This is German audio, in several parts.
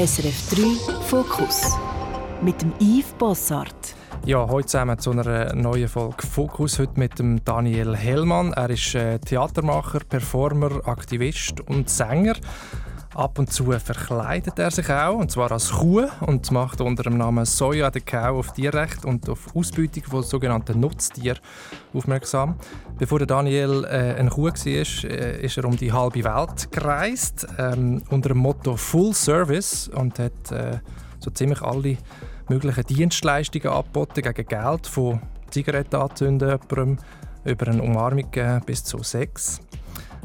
SRF 3 Fokus mit dem Yves Bossart. Ja, heute zusammen zu einer neuen Folge Fokus. Heute mit dem Daniel Hellmann. Er ist äh, Theatermacher, Performer, Aktivist und Sänger. Ab und zu verkleidet er sich auch, und zwar als Kuh, und macht unter dem Namen Soja de Cow auf Tierrecht und auf Ausbeutung von sogenannten Nutztieren aufmerksam. Bevor Daniel äh, ein Kuh war, äh, ist er um die halbe Welt gereist, ähm, unter dem Motto Full Service und hat äh, so ziemlich alle möglichen Dienstleistungen angeboten gegen Geld, von Zigaretten anzünden, über eine Umarmung bis zu Sex.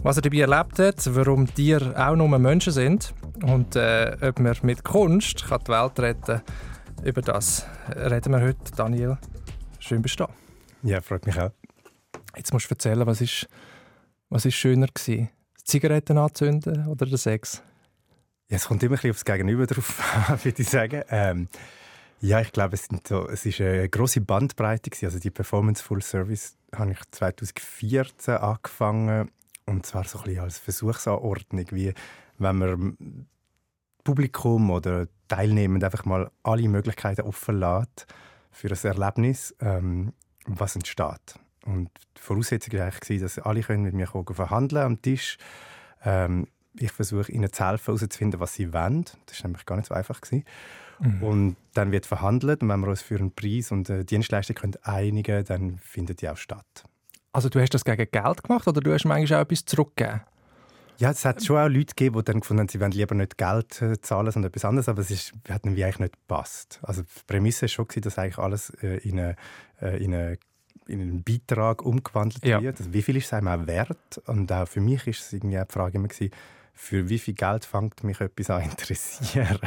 Was er dabei erlebt hat, warum Tiere auch nur Menschen sind und äh, ob man mit Kunst kann die Welt retten kann, über das reden wir heute. Daniel, schön bist du da. Ja, freut mich auch. Jetzt musst du erzählen, was ist, was ist schöner war? Zigaretten anzünden oder der Sex? Ja, es kommt immer ein bisschen aufs Gegenüber drauf würde ich sagen. Ähm, ja, ich glaube, es, so, es ist eine grosse Bandbreite. Gewesen. Also die Performance Full Service habe ich 2014 angefangen. Und zwar so ein bisschen als Versuchsanordnung, wie wenn man Publikum oder Teilnehmend einfach mal alle Möglichkeiten offen lässt für ein Erlebnis, ähm, was entsteht. Und die Voraussetzung war eigentlich, dass alle können mit mir verhandeln am Tisch. Ähm, ich versuche ihnen zu helfen, herauszufinden, was sie wollen. Das war nämlich gar nicht so einfach. Mhm. Und dann wird verhandelt und wenn wir uns für einen Preis und eine Dienstleistung können einigen dann findet die auch statt. Also du hast das gegen Geld gemacht oder du hast manchmal auch etwas zurückgegeben? Ja, es hat schon auch Leute gegeben, die dann gefunden haben, sie wollen lieber nicht Geld äh, zahlen, sondern etwas anderes, aber es ist, hat ihnen eigentlich nicht gepasst. Also die Prämisse war schon, dass eigentlich alles äh, in, eine, äh, in, eine, in, einen Beitrag umgewandelt ja. wird. Also wie viel ist es einem auch wert? Und auch für mich war es irgendwie die Frage immer, gewesen, für wie viel Geld fängt mich etwas an interessieren?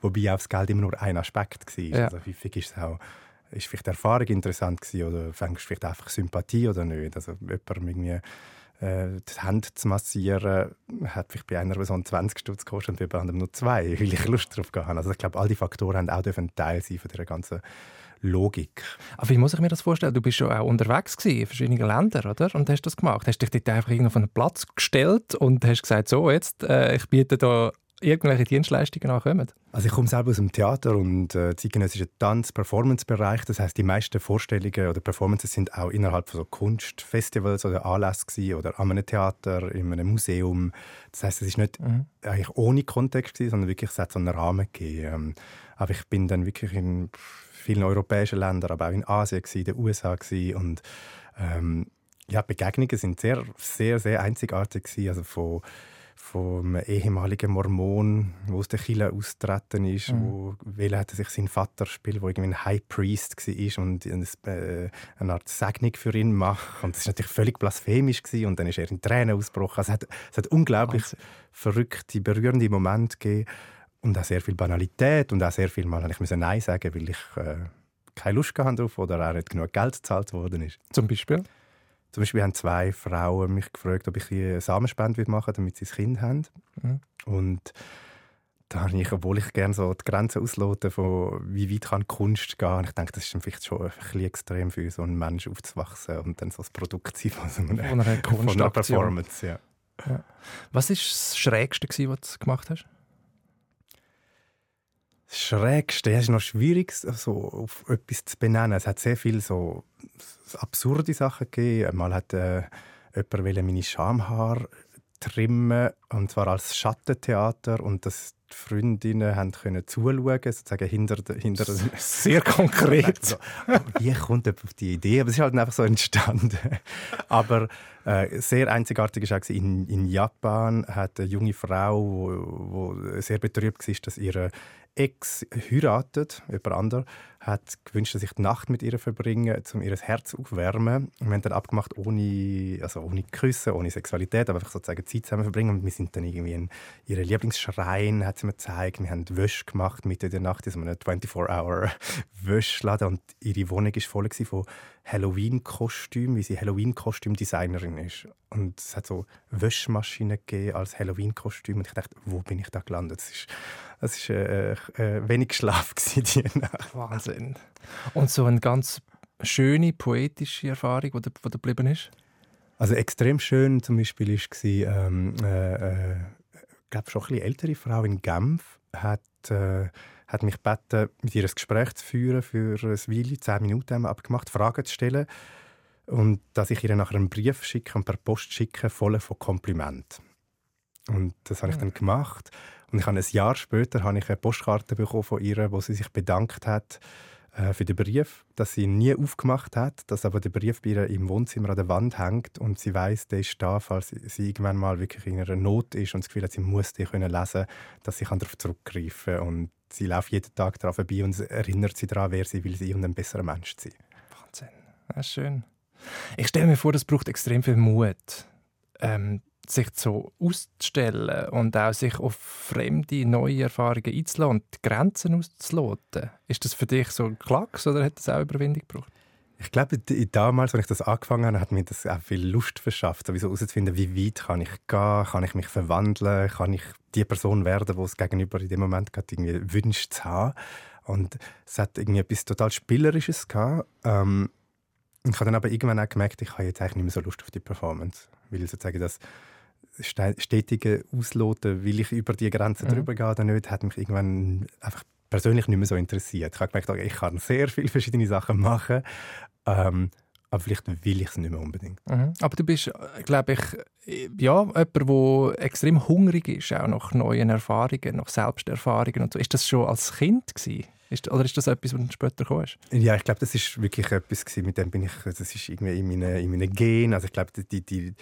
Wobei auch das Geld immer nur ein Aspekt war. Ja. Also häufig ist es auch ist vielleicht die Erfahrung interessant gewesen oder fängst du vielleicht einfach Sympathie oder nicht? Also jemandem irgendwie äh, die Hände zu massieren, hat vielleicht bei einer Person 20 Stutz gekostet und bei anderen nur zwei, weil ich Lust darauf habe. Also ich glaube, all die Faktoren haben auch ein Teil sein von dieser ganzen Logik. Aber wie muss ich mir das vorstellen? Du bist schon auch unterwegs gewesen, in verschiedenen Ländern, oder? Und hast das gemacht. Hast dich dort einfach auf einen Platz gestellt und hast gesagt, so jetzt, äh, ich biete da irgendwelche Dienstleistungen ankommen? Also ich komme selber aus dem Theater und äh, zeitgenössischen Tanz-Performance-Bereich. Das heißt, die meisten Vorstellungen oder Performances sind auch innerhalb von so Kunstfestivals oder Anlässen oder an einem Theater, in einem Museum. Das heißt, es ist nicht mhm. eigentlich ohne Kontext gewesen, sondern wirklich es hat so einen Rahmen gegeben. Ähm, aber ich bin dann wirklich in vielen europäischen Ländern, aber auch in Asien in den USA und ähm, ja, Begegnungen sind sehr, sehr, sehr einzigartig gewesen. Also von vom ehemaligen Mormon, der aus der Kirche austreten ist, mhm. wo wählen hat sich sein Vater spielt, wo irgendwie ein High Priest war und eine, äh, eine Art Segnung für ihn macht. Und das war natürlich völlig blasphemisch gewesen. und dann ist er in Tränen ausgebrochen. Also es, hat, es hat unglaublich Wahnsinn. verrückte, berührende Momente gegeben und auch sehr viel Banalität und auch sehr viel Mal ich musste Nein sagen, weil ich äh, keine Lust gehabt darauf oder auch nicht genug Geld gezahlt worden ist. Zum Beispiel? Zum Beispiel haben zwei Frauen mich gefragt, ob ich eine Samenspende machen will, damit sie ein Kind haben. Mhm. Und da habe ich, obwohl ich gerne so die Grenzen auslote, von wie weit kann Kunst gehen, ich denke, das ist vielleicht schon ein bisschen extrem für so einen Menschen aufzuwachsen und dann so das Produkt zu sein von, so einer, von einer Performance. Ja. Ja. Was war das Schrägste, was du gemacht hast? Schrägste, es ist noch schwierig, so auf etwas zu benennen. Es hat sehr viele so absurde Sachen gegeben. Mal hat äh, jemand meine Schamhaar trimmen und zwar als Schattentheater und das die Freundinnen haben können zuschauen, sozusagen hinter, hinter sehr konkret. so, wie kommt jemand auf die Idee? Aber es ist halt einfach so entstanden. Aber äh, sehr einzigartig war in, in Japan hat eine junge Frau, die sehr betrübt war, dass ihre Ex heiratet, jemand anderes, hat gewünscht, dass ich die Nacht mit ihr verbringe, um ihr Herz aufwärmen. wir haben dann abgemacht, ohne, also ohne Küssen, ohne Sexualität, aber einfach sozusagen Zeit zusammen verbringen. Und wir sind dann irgendwie in ihren Lieblingsschrein, hat sie mir gezeigt. Wir haben Wäsche gemacht Mitte der Nacht in einem 24-Hour-Wäschladen und ihre Wohnung war voll von Halloween-Kostüm, wie sie Halloween-Kostüm-Designerin ist. Und es hat so Wäschmaschinen gegeben als Halloween-Kostüm. Und ich dachte, wo bin ich da gelandet? Es ist, es ist äh, äh, wenig Schlaf die Nacht. Wahnsinn. Und so eine ganz schöne, poetische Erfahrung, die da geblieben ist? Also extrem schön zum Beispiel war ähm, äh, äh glaube schon ein bisschen ältere Frau in Genf hat, äh, hat mich gebeten, mit ihr ein Gespräch zu führen für ein Weile, zehn Minuten haben wir abgemacht, Fragen zu stellen und dass ich ihr nachher einen Brief schicke und per Post schicke, voll von Komplimenten. Und das habe ich dann gemacht. Und ich habe ein Jahr später habe ich eine Postkarte bekommen von ihr, wo sie sich bedankt hat äh, für den Brief, dass sie ihn nie aufgemacht hat, dass aber der Brief bei ihr im Wohnzimmer an der Wand hängt und sie weiß, der ist da, falls sie irgendwann mal wirklich in einer Not ist und das Gefühl hat, sie muss den können lesen, dass sie darauf zurückgreifen kann. Und sie läuft jeden Tag darauf vorbei und erinnert sie daran, wer sie will sein und ein besserer Mensch sein. Wahnsinn, das ist schön. Ich stelle mir vor, das braucht extrem viel Mut. Ähm, sich so auszustellen und auch sich auf fremde, neue Erfahrungen einzulassen und die Grenzen auszuloten. Ist das für dich so ein Klacks oder hat das auch Überwindung gebraucht? Ich glaube, damals, als ich das angefangen habe, hat mir das auch viel Lust verschafft, sowieso herauszufinden, wie weit kann ich gehen, kann ich mich verwandeln, kann ich die Person werden, die es gegenüber in dem Moment gerade irgendwie wünscht zu haben. Und es hat irgendwie etwas total Spielerisches gehabt. Ähm, ich habe dann aber irgendwann auch gemerkt, ich habe jetzt eigentlich nicht mehr so Lust auf die Performance, weil sozusagen das stetige Ausloten, will ich über die Grenze mhm. drüber gehen oder nicht, hat mich irgendwann einfach persönlich nicht mehr so interessiert. Ich habe gemerkt, ich kann sehr viele verschiedene Sachen machen, ähm, aber vielleicht will ich es nicht mehr unbedingt. Mhm. Aber du bist, glaube ich, ja, jemand, der extrem hungrig ist, auch nach neuen Erfahrungen, nach Selbsterfahrungen und so. Ist das schon als Kind gewesen? Ist, oder ist das etwas, was später gekommen ist? Ja, ich glaube, das ist wirklich etwas gewesen, mit dem bin ich, das ist irgendwie in meinen, in meinen Genen. Also ich glaube, die, die,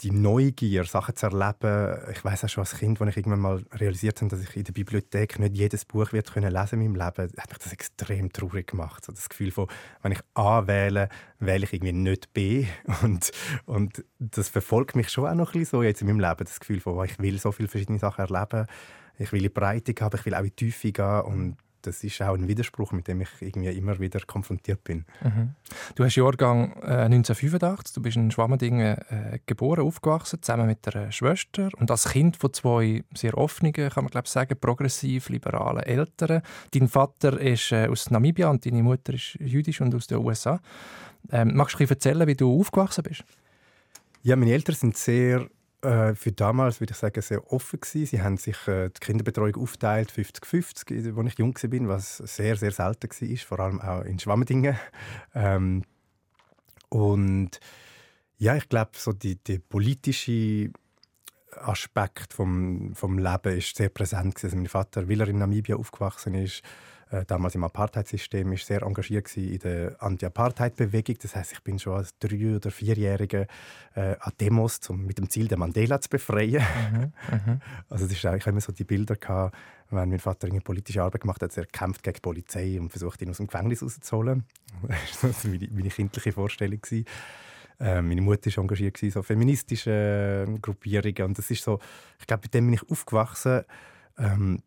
die Neugier, Sachen zu erleben. Ich weiß auch schon als Kind, als ich irgendwann mal realisiert habe, dass ich in der Bibliothek nicht jedes Buch wird können lesen in meinem Leben, hat mich das extrem traurig gemacht. So das Gefühl von, wenn ich A wähle, wähle ich irgendwie nicht B. Und, und das verfolgt mich schon auch noch ein bisschen so jetzt in meinem Leben. Das Gefühl von, ich will so viele verschiedene Sachen erleben. Ich will in die Breite haben, ich will auch in Tiefe gehen. Und das ist auch ein Widerspruch, mit dem ich irgendwie immer wieder konfrontiert bin. Mhm. Du hast Jahrgang äh, 1985, du bist in Schwammendingen äh, geboren, aufgewachsen, zusammen mit einer Schwester und als Kind von zwei sehr offenen, kann man glaube sagen, progressiv-liberalen Eltern. Dein Vater ist äh, aus Namibia und deine Mutter ist jüdisch und aus den USA. Ähm, magst du erzählen, wie du aufgewachsen bist? Ja, meine Eltern sind sehr äh, für damals würde ich sagen sehr offen gewesen. Sie haben sich äh, die Kinderbetreuung aufgeteilt 50-50, als ich jung war, was sehr sehr selten war, vor allem auch in Schwammendingen. Ähm, und ja, ich glaube so die, die politische Aspekt vom, vom Leben ist sehr präsent gewesen. Also mein Vater, weil er in Namibia aufgewachsen ist, äh, damals im Apartheidsystem, ist sehr engagiert in der Anti-Apartheid-Bewegung. Das heißt, ich bin schon als drei- oder vierjähriger äh, an Demos zum, mit dem Ziel, den Mandela zu befreien. Mhm, mhm. also das ist eigentlich immer so die Bilder gehabt, wenn mein Vater eine politische Arbeit gemacht hat, er kämpft gegen die Polizei und versucht ihn aus dem Gefängnis rauszuholen. das war meine, meine kindliche Vorstellung äh, meine Mutter war engagiert in so feministische Gruppierungen und das ist so, ich glaube, mit dem bin ich aufgewachsen. Ähm,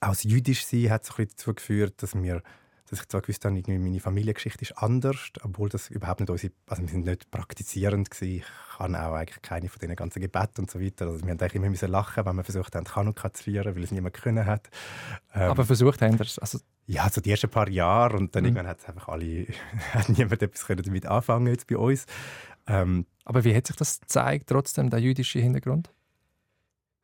aus jüdisch sein hat so ein dazu geführt, dass wir dass ich zwar gewusst habe, irgendwie meine Familiengeschichte ist anders, obwohl das überhaupt nicht unsere, also wir sind nicht praktizierend gewesen. Ich kann auch eigentlich keine von diesen ganzen Gebeten und so weiter. Also wir haben eigentlich immer müssen lachen, wenn wir versucht haben, Chanukka zu feiern, weil es niemand können hat. Ähm, Aber versucht haben das? Also ja, so die ersten paar Jahre und dann mhm. irgendwann hat einfach alle, hat niemand etwas können damit anfangen jetzt bei uns. Ähm, Aber wie hat sich das gezeigt, trotzdem der jüdische Hintergrund?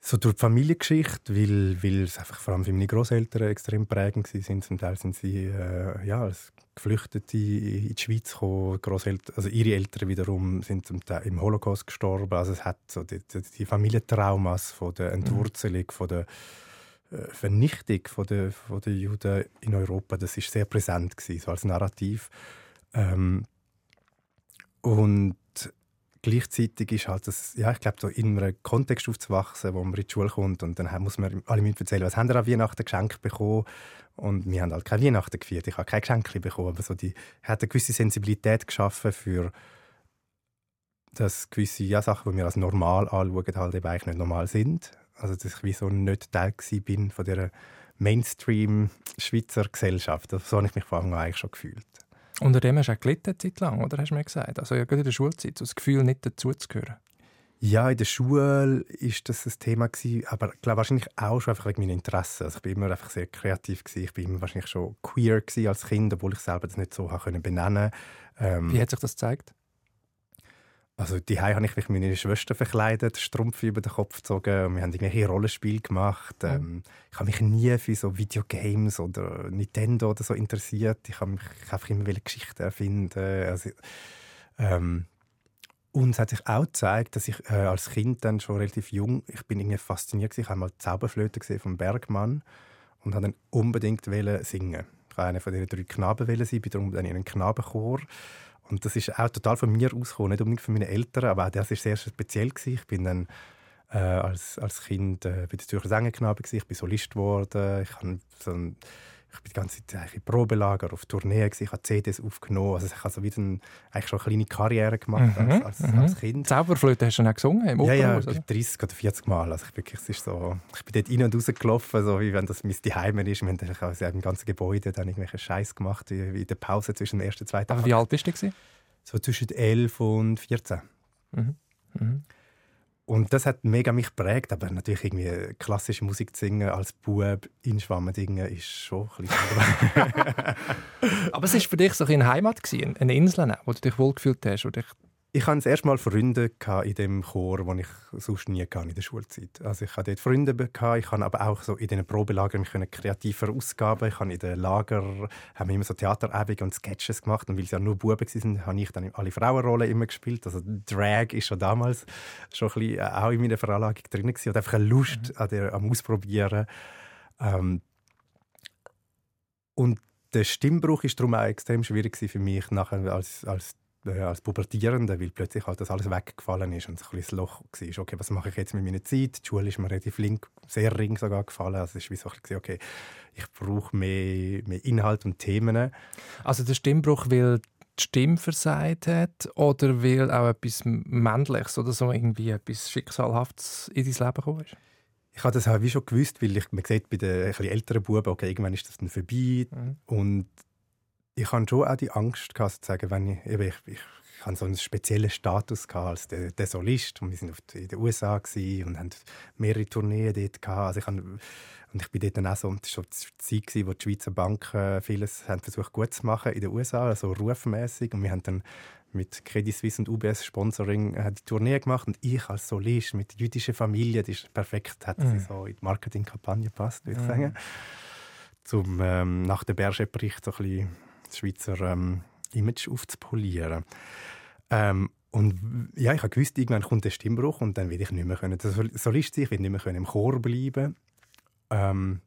So durch die Familiengeschichte, weil, weil es einfach vor allem für meine Großeltern extrem prägend sind. Zum Teil sind sie äh, ja, als Geflüchtete in die Schweiz gekommen. Großeltern, also ihre Eltern wiederum sind zum Teil im Holocaust gestorben. Also es hat so die, die Familientraumas von der mhm. Entwurzelung, von der äh, Vernichtung von der, von der Juden in Europa, das ist sehr präsent gewesen, so als Narrativ. Ähm, und gleichzeitig ist halt das, ja, ich glaube, so in einem Kontext aufzuwachsen, wo man in die Schule kommt und dann muss man alle müssen erzählen, was haben wir an Weihnachten geschenkt bekommen und wir haben halt keine Weihnachten gefeiert, ich habe kein Geschenk bekommen, aber so die hat eine gewisse Sensibilität geschaffen für dass gewisse ja, Sachen, die wir als normal anschauen, halt eben eigentlich nicht normal sind. Also dass ich wie so nicht Teil bin von dieser Mainstream-Schweizer Gesellschaft. So habe ich mich vor allem eigentlich schon gefühlt. Unter dem hast du auch gelitten, eine Zeit lang, oder? Hast du mir gesagt. Also ja, gerade in der Schulzeit, so das Gefühl, nicht dazuzugehören. Ja, in der Schule ist das ein Thema gewesen, aber ich glaube wahrscheinlich auch schon einfach wegen meinen Interessen. Also ich bin immer einfach sehr kreativ gewesen. Ich bin immer wahrscheinlich schon queer als Kind, obwohl ich selber das nicht so benennen konnte. Ähm, Wie hat sich das gezeigt? Also die habe ich mich meine Schwester verkleidet, Strumpf über den Kopf gezogen und wir haben irgendwelche Rollenspiele gemacht. Mhm. Ähm, ich habe mich nie für so Videogames oder Nintendo oder so interessiert. Ich habe mich einfach immer Geschichten erfinden. Also, ähm, und es hat sich auch gezeigt, dass ich äh, als Kind dann schon relativ jung, ich bin irgendwie fasziniert gewesen. Ich habe mal die Zauberflöte gesehen vom Bergmann und habe dann unbedingt singen. Ich wollte einer von diesen drei Knaben sein, bin darum dann in einen Knabenchor und das ist auch total von mir ausgekommen, nicht unbedingt von meinen Eltern, aber auch das war sehr speziell. Gewesen. Ich bin dann äh, als, als Kind äh, bei der Zürcher Sängerknabe, ich bin Solist geworden, ich habe so ein, ich bin die ganze Zeit in Probelager, auf Tourneen, ich habe CDs aufgenommen. Also ich habe so wieder ein, eigentlich schon eine kleine Karriere gemacht mhm, als, als, mhm. als, Kind. Zauberflöte hast du dann gesungen im Ja, ja, 30 oder 40 Mal. Also ich, wirklich, ist so, ich bin dort rein und raus gelaufen, so wie wenn das mein Zuhause ist. Wir haben also im ganzen Gebäude dann irgendwelche Scheiß gemacht, wie, in der Pause zwischen dem ersten und zweiten Aber wie alt bist du? So zwischen 11 und 14. Mhm. Mhm. Und das hat mega mich geprägt, aber natürlich irgendwie klassische Musik zu singen als Bub in Schwammendingen ist schon ein bisschen Aber es war für dich so eine Heimat, eine Insel, wo du dich wohlgefühlt hast, wo dich ich hatte das erste Mal Freunde in dem Chor, den ich sonst nie hatte in der Schulzeit. Also ich hatte dort Freunde, gehabt, ich habe aber auch so in diesen Probelagern mich kreativer ausgaben. Ich habe in den Lager haben wir immer so Theaterabende und Sketches gemacht und weil es ja nur Buben waren, habe ich dann alle Frauenrollen immer gespielt. Also Drag ist schon damals schon ein bisschen äh, auch in meiner Veranlagung drin gewesen. und einfach eine Lust mhm. an der, am Ausprobieren. Ähm, und der Stimmbruch ist darum auch extrem schwierig für mich nachher als, als äh, als Pubertierender, weil plötzlich halt das alles weggefallen ist und so ein das Loch war. Okay, was mache ich jetzt mit meiner Zeit? Die Schule ist mir relativ link, sehr ring sogar gefallen. Also es ist wie so ein bisschen, okay, ich brauche mehr, mehr Inhalt und Themen. Also der Stimmbruch, weil die Stimme versagt hat oder weil auch etwas Männliches oder so irgendwie etwas Schicksalhaftes in dein Leben gekommen ist? Ich habe das auch wie schon gewusst, weil ich, man sieht bei den älteren Buben, okay, irgendwann ist das dann vorbei. Mhm. Und ich hatte schon auch die Angst, gehabt, sozusagen, wenn ich, eben, ich, ich, ich hatte so einen speziellen Status gehabt als der, der Solist und wir waren in den USA und haben mehrere Tourneen dort gehabt. Also ich habe, und ich bin dort dann auch so, das war die Zeit, wo die Schweizer Banken vieles haben versucht gut zu machen in den USA, also rufmäßig und wir haben dann mit Credit Suisse und UBS Sponsoring äh, die Tournee gemacht und ich als Solist mit jüdischer Familie, die ist perfekt, hat mhm. so in die Marketingkampagne gepasst, würde ich mhm. sagen. Zum, ähm, nach dem Berger-Bericht so ein bisschen das Schweizer ähm, Image aufzupolieren. Ähm, und ja, ich habe gewusst, irgendwann kommt der Stimmbruch und dann will ich nicht mehr können. Das Solist sein, ich will nicht mehr können im Chor bleiben. Ähm,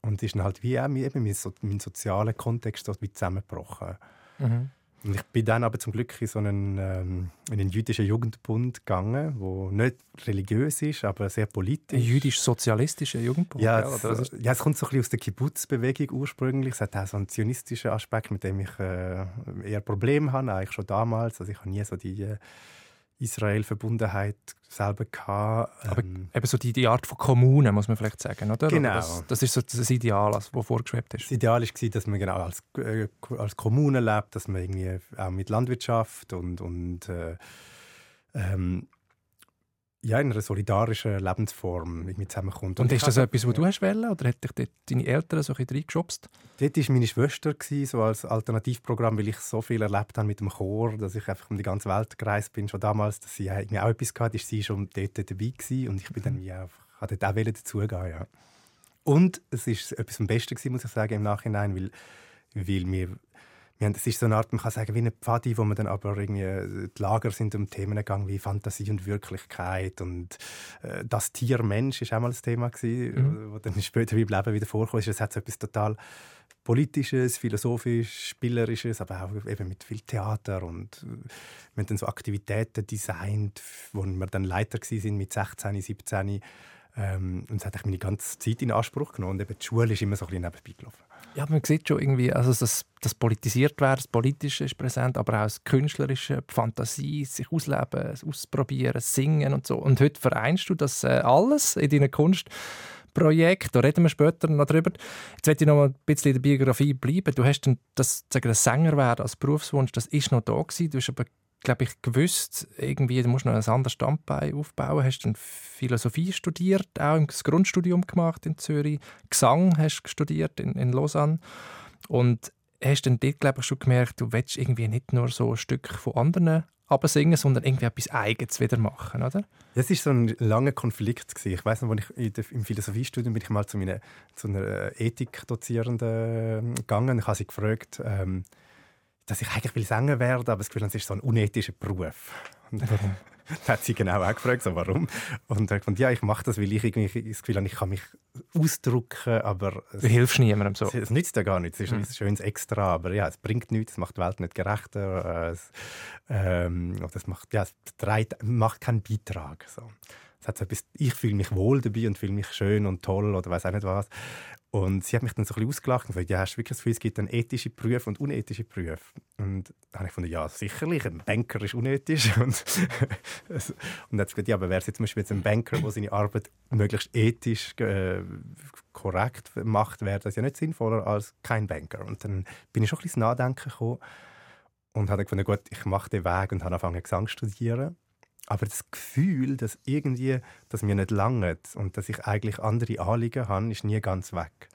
und ist dann halt wie auch mein, mein, mein sozialer Kontext dort wie zusammengebrochen. Mhm. Und ich bin dann aber zum Glück in so einen, ähm, in einen jüdischen Jugendbund gegangen, der nicht religiös ist, aber sehr politisch. Ein jüdisch-sozialistischer Jugendbund? Ja, ja, es, ja, es kommt so ein bisschen aus der Kibbutz-Bewegung ursprünglich. Es hat auch so einen zionistischen Aspekt, mit dem ich äh, eher Probleme habe, eigentlich schon damals. Also ich habe nie so die... Äh, Israel-Verbundenheit selber gehabt. Aber ähm, eben so die, die Art von Kommune, muss man vielleicht sagen, oder? Genau. Das, das ist so das Ideal, das vorgeschwebt ist. Das Ideal war, dass man genau als, äh, als Kommune lebt, dass man irgendwie auch mit Landwirtschaft und, und äh, ähm, ja, in einer solidarischen Lebensform irgendwie zusammenkommt. Und, und ist das etwas, was du hast wollen, oder hat dich dort deine Eltern so ein reingeschubst? Dort war meine Schwester, so als Alternativprogramm, weil ich so viel erlebt habe mit dem Chor, dass ich einfach um die ganze Welt gereist bin, schon damals, dass sie irgendwie auch etwas hatte, ist sie schon dort dabei gewesen und ich bin dann wie auch, dort auch dazugehen, ja. Und es war etwas vom Besten gewesen, muss ich sagen, im Nachhinein, weil, weil wir wir haben, es ist so eine Art, man kann sagen, wie eine Pfadi, wo man dann aber irgendwie, äh, die Lager sind um Themen gegangen wie Fantasie und Wirklichkeit und äh, das Tier Mensch ist auch mal das Thema gewesen, mhm. wo dann später im Leben wieder vorkommt. Es hat so etwas total Politisches, Philosophisches, Spielerisches, aber auch eben mit viel Theater und äh, wir haben dann so Aktivitäten designt, wo wir dann Leiter sind mit 16, 17 ähm, und es hat meine ganze Zeit in Anspruch genommen und eben die Schule ist immer so ein bisschen nebenbei gelaufen. Ja, man sieht schon irgendwie, also das, das politisiert werden, das Politische ist präsent, aber auch das Künstlerische, die Fantasie, sich ausleben, Ausprobieren, Singen und so. Und heute vereinst du das äh, alles in deiner Kunstprojekt. Da reden wir später noch drüber. Jetzt möchte ich noch ein bisschen in der Biografie bleiben. Du hast dann das, sagen, das Sänger werden als Berufswunsch, das ist noch da gewesen. Du hast aber glaube ich, gewusst, irgendwie, du musst noch ein anderes Standbein aufbauen. Hast dann Philosophie studiert, auch das Grundstudium gemacht in Zürich. Gesang hast du studiert in, in Lausanne. Und hast dann dort, glaube ich, schon gemerkt, du willst irgendwie nicht nur so ein Stück von anderen absingen, sondern irgendwie etwas Eigenes wieder machen, oder? Das war so ein langer Konflikt. Gewesen. Ich weiß noch, als ich im Philosophiestudium bin ich mal zu, meiner, zu einer Ethikdozierenden ähm, gegangen. Ich habe sie gefragt, ähm, dass ich eigentlich will Sänger werden, aber das Gefühl, es ist so ein unethischer Beruf. Warum? da hat sie genau auch gefragt, so, warum. Und er gesagt, ja, ich mache das, weil ich irgendwie das Gefühl habe, ich kann mich ausdrücken, aber... Du hilfst niemandem so. Es, es nützt ja gar nichts, es ist mhm. ein schönes Extra, aber ja, es bringt nichts, es macht die Welt nicht gerechter, es, ähm, das macht, ja, es trägt, macht keinen Beitrag. So. Es hat so etwas, ich fühle mich wohl dabei und fühle mich schön und toll oder weiß auch nicht was. Und sie hat mich dann so ein bisschen ausgelacht und gesagt, ja, hast du wirklich das Gefühl, es gibt dann ethische Prüfe und unethische Prüfe? Und dann habe ich gefunden, ja, sicherlich, ein Banker ist unethisch. Und, und dann hat sie gesagt, ja, aber wäre es jetzt zum Beispiel jetzt ein Banker, der seine Arbeit möglichst ethisch äh, korrekt macht, wäre das ja nicht sinnvoller als kein Banker. Und dann bin ich schon ein bisschen Nachdenken gekommen und habe gefunden, gut, ich mache den Weg und habe angefangen, Gesang zu studieren. Aber das Gefühl, dass irgendwie, dass mir nicht langt und dass ich eigentlich andere Anliegen habe, ist nie ganz weg.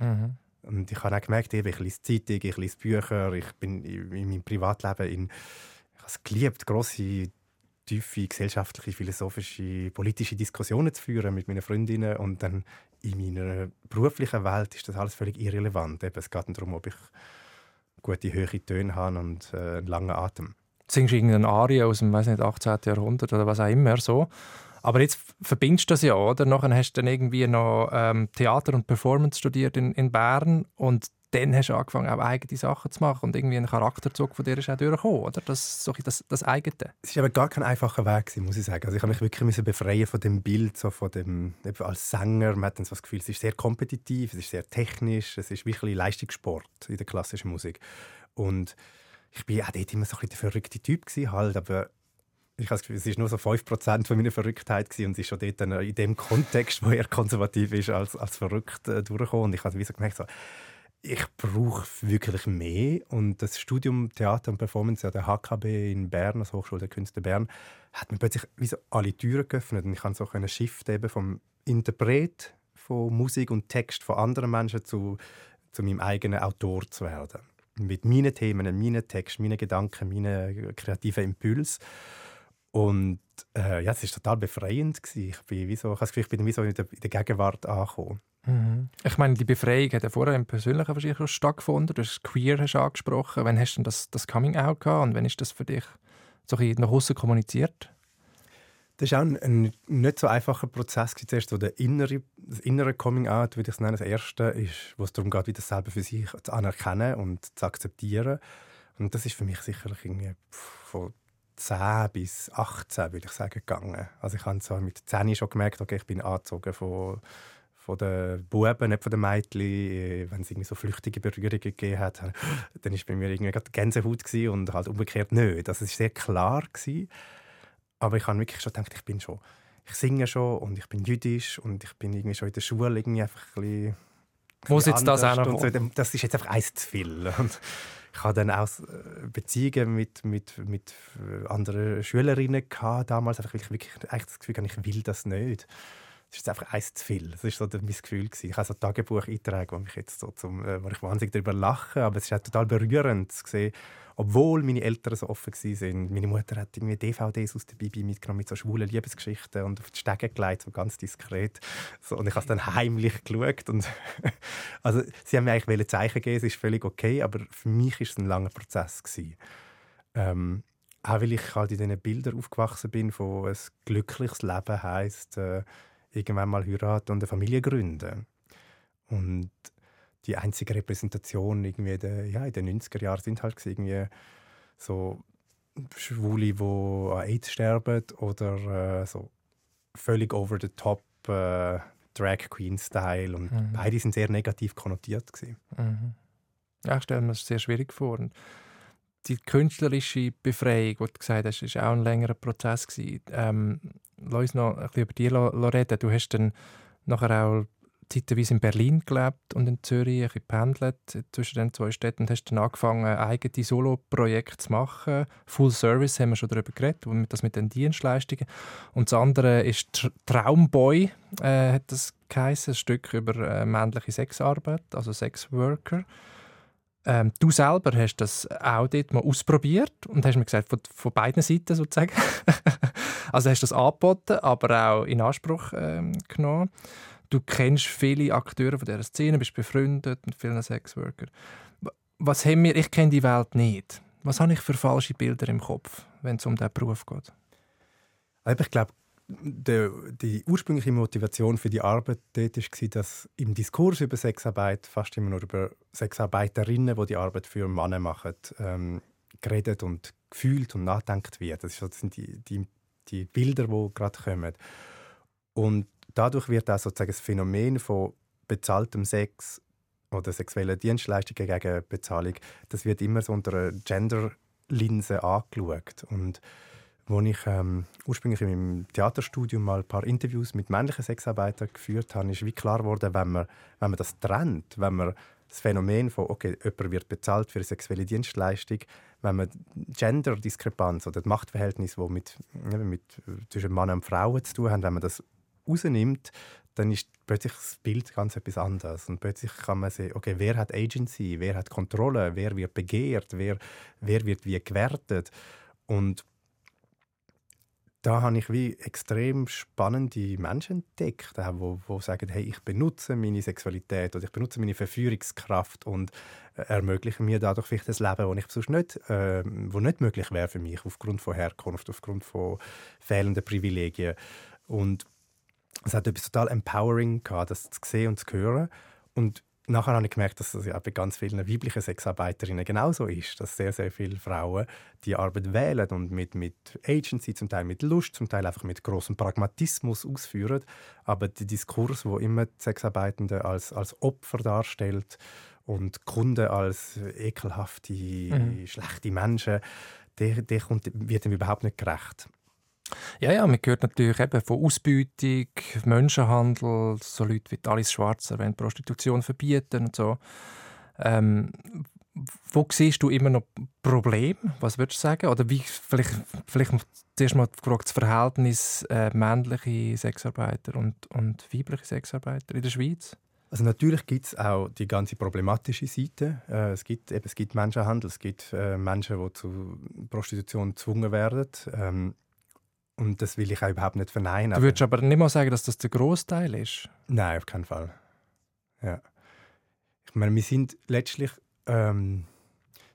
Mhm. Und ich habe auch gemerkt, ich lese Zeitung, ich lese Bücher, ich bin in meinem Privatleben in, ich habe es geliebt, grosse, tiefe gesellschaftliche, philosophische, politische Diskussionen zu führen mit meinen Freundinnen und dann in meiner beruflichen Welt ist das alles völlig irrelevant. Eben, es geht darum, ob ich gute, hohe Töne habe und äh, einen langen Atem singst irgendeine Arie aus dem weiß nicht, 18. Jahrhundert oder was auch immer so. Aber jetzt verbindest du das ja, oder? Nachher hast du dann irgendwie noch ähm, Theater und Performance studiert in, in Bern und dann hast du angefangen, auch eigene Sachen zu machen und irgendwie ein Charakterzug von dir ist auch durchgekommen, oder? Das, so, das, das eigene. Es war aber gar kein einfacher Weg, muss ich sagen. Also ich habe mich wirklich befreien von dem Bild, so von dem, als Sänger. Man hat dann so das Gefühl, es ist sehr kompetitiv, es ist sehr technisch, es ist wirklich Leistungssport in der klassischen Musik. Und ich bin auch dort immer so ein der verrückte Typ gewesen, halt, aber ich habe das Gefühl, es war nur so 5% von meiner Verrücktheit gewesen, und es ist schon dort in dem Kontext, wo er konservativ ist, als, als verrückt äh, durchgekommen. Und ich habe so gemerkt, so, ich brauche wirklich mehr. Und das Studium Theater und Performance an der HKB in Bern, also Hochschule der Künste Bern, hat mir plötzlich wie so alle Türen geöffnet. Und ich kann so einen Shift eben vom Interpret von Musik und Text von anderen Menschen zu, zu meinem eigenen Autor zu werden mit meinen Themen, meinen Texten, meinen Gedanken, meinen kreativen Impulsen. Und äh, ja, es war total befreiend. Ich, bin wie so, ich, Gefühl, ich bin wie so in der, in der Gegenwart angekommen. Mhm. Ich meine, die Befreiung hat ja vorher im Persönlichen wahrscheinlich stattgefunden. Du hast Queer hast angesprochen. Wann hast du das, das Coming Out gehabt und wann ist das für dich so nach außen kommuniziert? Das war auch ein, ein, nicht so einfacher Prozess. Zuerst so der innere, das innere Coming-out, würde ich es nennen. Das erste ist, wo es darum geht, wie das selber für sich zu anerkennen und zu akzeptieren. Und das ist für mich sicherlich irgendwie von 10 bis 18, würde ich sagen, gegangen. Also ich habe so mit 10 schon gemerkt, okay, ich bin angezogen von von den Buben, nicht von den Mädchen. Wenn es irgendwie so flüchtige Berührungen gegeben hat, dann war bei mir irgendwie gerade Gänsehaut und halt umgekehrt nicht. Also war sehr klar. Gewesen. Aber ich habe wirklich schon gedacht, ich bin schon, ich singe schon und ich bin jüdisch und ich bin irgendwie schon in der Schule irgendwie einfach ein bisschen Muss jetzt das auch noch so. Das ist jetzt einfach eins zu viel. Und ich hatte dann auch äh, Beziehungen mit, mit, mit anderen Schülerinnen gehabt, damals. Einfach wirklich, wirklich eigentlich das Gefühl, ich will das nicht. Das ist einfach eins zu viel. Das war so mein Gefühl. Ich habe so ein Tagebuch eingetragen, wo, mich jetzt so zum, äh, wo ich wahnsinnig darüber lache. Aber es ist auch total berührend zu sehen, obwohl meine Eltern so offen waren. Meine Mutter hat irgendwie DVDs aus der Bibi mitgenommen mit so schwulen Liebesgeschichten und auf die Stege gelegt, so ganz diskret. So, und ich habe es dann heimlich geschaut. Und also, sie haben mir eigentlich Zeichen gegeben, es ist völlig okay, aber für mich war es ein langer Prozess. Ähm, auch weil ich halt in diesen Bildern aufgewachsen bin, wo ein glückliches Leben heisst, äh, irgendwann mal heiraten und eine Familie gründen. Und die einzige Repräsentation irgendwie der, ja, in den 90er Jahren sind halt irgendwie so Schwule, die an AIDS sterben oder äh, so völlig over the top äh, Drag Queen Style und mhm. beide sind sehr negativ konnotiert Mhm. Ja, ich stelle mir das sehr schwierig vor. Und die künstlerische Befreiung, die du gesagt hast, war auch ein längerer Prozess. Ähm, lass uns noch ein bisschen über dich reden. Du hast dann nachher auch zeitweise in Berlin gelebt und in Zürich, ein pendelt zwischen den zwei Städten und hast dann angefangen, eigene Solo-Projekte zu machen. Full Service haben wir schon darüber geredet, das mit den Dienstleistungen. Und das andere ist Traumboy, äh, hat das geheißen, ein Stück über äh, männliche Sexarbeit, also Sexworker. Ähm, du selber hast das auch dort mal ausprobiert und hast mir gesagt, von, von beiden Seiten sozusagen. also hast du das angeboten, aber auch in Anspruch ähm, genommen. Du kennst viele Akteure von dieser Szene, bist befreundet mit vielen Sexworkern. Was haben wir? Ich kenne die Welt nicht. Was habe ich für falsche Bilder im Kopf, wenn es um diesen Beruf geht? Ich glaube, die, die, ursprüngliche Motivation für die Arbeit dort war, dass im Diskurs über Sexarbeit fast immer nur über Sexarbeiterinnen, die die Arbeit für Männer machen, ähm, geredet und gefühlt und nachdenkt wird. Das sind die, die, die Bilder, die gerade kommen. Und dadurch wird auch sozusagen das Phänomen von bezahltem Sex oder sexuellen Dienstleistungen gegen Bezahlung, das wird immer so unter einer Gender-Linse angeschaut. Und als ich ähm, ursprünglich in meinem Theaterstudium mal ein paar Interviews mit männlichen Sexarbeitern geführt habe, ist wie klar geworden, wenn man, wenn man das trennt, wenn man das Phänomen von, okay, jemand wird bezahlt für eine sexuelle Dienstleistung, wenn man Gender-Diskrepanz oder das Machtverhältnis, das mit, mit, zwischen Mann und Frauen zu tun haben, wenn man das rausnimmt, dann ist plötzlich das Bild ganz etwas anderes. Und plötzlich kann man sehen, okay, wer hat Agency, wer hat Kontrolle, wer wird begehrt, wer, wer wird wie gewertet. Und da habe ich wie extrem spannende Menschen entdeckt, die wo, sagen, hey, ich benutze meine Sexualität oder ich benutze meine Verführungskraft und äh, ermögliche mir dadurch vielleicht ein Leben, das ich sonst nicht, äh, wo nicht möglich wäre für mich aufgrund von Herkunft, aufgrund von fehlenden Privilegien. Und es hat etwas total empowering gehabt, das zu sehen und zu hören. Und nachher habe ich gemerkt, dass das ja bei ganz vielen weiblichen Sexarbeiterinnen genauso ist, dass sehr, sehr viele Frauen die Arbeit wählen und mit, mit Agency, zum Teil mit Lust, zum Teil einfach mit großem Pragmatismus ausführen. Aber der Diskurs, wo immer die Sexarbeitenden als, als Opfer darstellt und Kunden als ekelhafte, mhm. schlechte Menschen, der, der kommt, wird ihm überhaupt nicht gerecht. Ja, ja, man hört natürlich eben von Ausbeutung, Menschenhandel, so Leute wie Alice Schwarzer, wenn Prostitution verbieten und so. Ähm, wo siehst du immer noch Probleme? Was würdest du sagen? Oder wie, vielleicht, vielleicht zuerst mal gefragt, das Verhältnis äh, männliche Sexarbeiter und, und weibliche Sexarbeiter in der Schweiz? Also natürlich gibt es auch die ganze problematische Seite. Äh, es, gibt, eben, es gibt Menschenhandel, es gibt äh, Menschen, die zu Prostitution gezwungen werden. Ähm, und das will ich auch überhaupt nicht verneinen. Du würdest aber nicht mal sagen, dass das der Großteil ist? Nein, auf keinen Fall. Ja. Ich meine, wir sind letztlich. Ähm,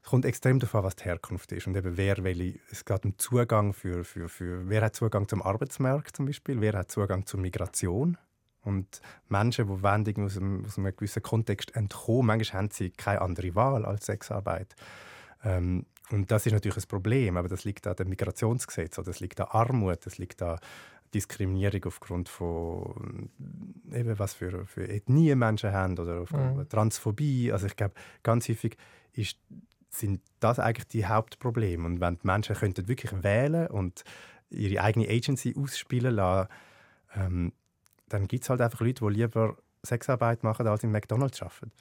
es kommt extrem darauf an, was die Herkunft ist und eben wer welche. Es geht um Zugang für, für, für wer hat Zugang zum Arbeitsmarkt zum Beispiel, wer hat Zugang zur Migration und Menschen, die wollen aus einem, aus einem gewissen Kontext entkommen, manchmal haben sie keine andere Wahl als Sexarbeit. Ähm, und das ist natürlich ein Problem, aber das liegt an dem Migrationsgesetz oder das liegt an Armut, das liegt an Diskriminierung aufgrund von eben was für, für Ethnien Menschen haben oder aufgrund mhm. Transphobie. Also ich glaube, ganz häufig ist, sind das eigentlich die Hauptprobleme. Und wenn die Menschen könnten wirklich wählen und ihre eigene Agency ausspielen lassen, ähm, dann gibt es halt einfach Leute, die lieber Sexarbeit machen, als in McDonalds arbeiten.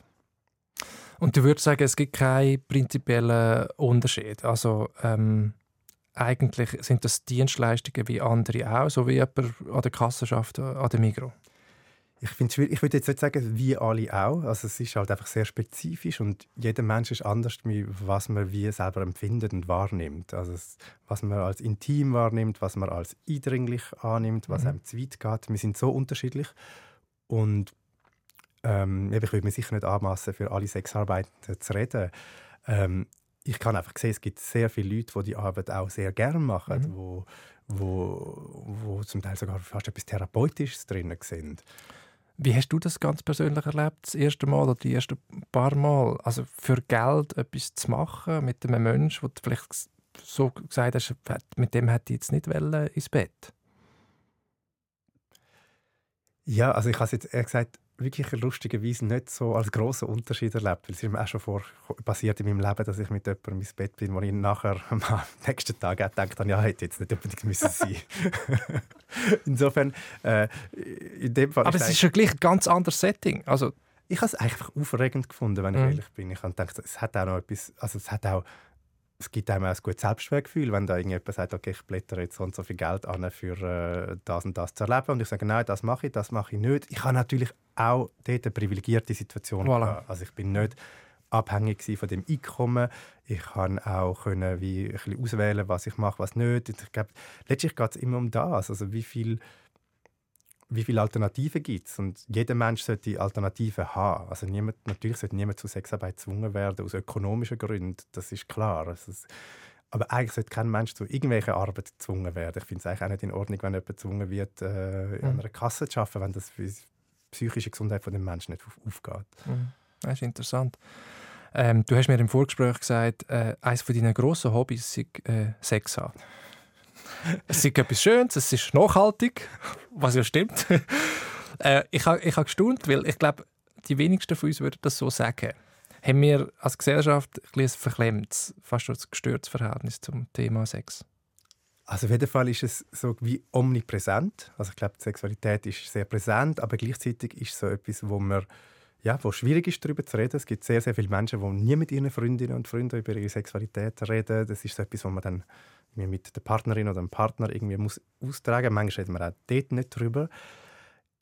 Und du würdest sagen, es gibt keinen prinzipiellen Unterschied. Also ähm, eigentlich sind das Dienstleistungen wie andere auch, so wie jemand an der Kasse schafft, an der Migro. Ich, ich würde jetzt nicht sagen, wie alle auch. Also es ist halt einfach sehr spezifisch und jeder Mensch ist anders, was man wie selber empfindet und wahrnimmt. Also es, was man als intim wahrnimmt, was man als eindringlich annimmt, was mhm. einem zu weit geht. Wir sind so unterschiedlich und ähm, ich würde mir sicher nicht anmassen, für alle Sexarbeitenden zu reden. Ähm, ich kann einfach sehen, es gibt sehr viele Leute, die die Arbeit auch sehr gerne machen, mhm. wo, wo, wo zum Teil sogar fast etwas Therapeutisches drin sind. Wie hast du das ganz persönlich erlebt, das erste Mal oder die ersten paar Mal? Also für Geld etwas zu machen mit einem Menschen, wo du vielleicht so gesagt hast, mit dem hätte ich jetzt nicht ins Bett? Ja, also ich habe es jetzt ehrlich gesagt wirklich lustigerweise nicht so als grossen Unterschied erlebt. Weil es ist mir auch schon vor, passiert in meinem Leben, dass ich mit jemandem ins Bett bin, wo ich nachher am nächsten Tag auch gedacht habe, ja, hätte jetzt nicht unbedingt müssen sein Insofern, äh, in dem Fall... Aber es ist ja gleich ein ganz anderes Setting. Also, ich habe es einfach aufregend gefunden, wenn ich mhm. ehrlich bin. Ich habe gedacht, es hat auch noch etwas... Also es hat auch es gibt einem auch ein gutes Selbstwertgefühl, wenn da irgendjemand sagt, okay, ich blätter jetzt so und so viel Geld an, für äh, das und das zu erleben. Und ich sage, nein, das mache ich, das mache ich nicht. Ich habe natürlich auch dort eine privilegierte Situation. Voilà. Also ich bin nicht abhängig von dem Einkommen. Ich kann auch können, wie ein bisschen auswählen, was ich mache, was nicht. Ich glaube, letztlich geht es immer um das, also wie viel wie viele Alternativen gibt es? Und jeder Mensch sollte Alternativen haben. Also niemand, natürlich sollte niemand zu Sexarbeit gezwungen werden, aus ökonomischen Gründen, das ist klar. Also es, aber eigentlich sollte kein Mensch zu irgendwelcher Arbeit gezwungen werden. Ich finde es eigentlich auch nicht in Ordnung, wenn jemand gezwungen wird, äh, in mhm. einer Kasse zu arbeiten, wenn das für die psychische Gesundheit von dem Menschen nicht aufgeht. Mhm. Das ist interessant. Ähm, du hast mir im Vorgespräch gesagt, äh, eines von deinen grossen Hobbys ist äh, Sex haben. Es ist etwas Schönes, es ist nachhaltig, was ja stimmt. äh, ich habe ich ha gestaunt, weil ich glaube, die wenigsten von uns würden das so sagen. Haben wir als Gesellschaft ein, ein verklemmtes, fast ein gestörtes Verhältnis zum Thema Sex? Also auf jeden Fall ist es so wie omnipräsent. Also ich glaube, Sexualität ist sehr präsent, aber gleichzeitig ist es so etwas, wo man ja, wo schwierig ist, darüber zu reden. Es gibt sehr, sehr viele Menschen, die nie mit ihren Freundinnen und Freunden über ihre Sexualität reden. Das ist so etwas, wo man dann mit der Partnerin oder dem Partner irgendwie muss austragen. Manchmal reden wir auch dort nicht drüber.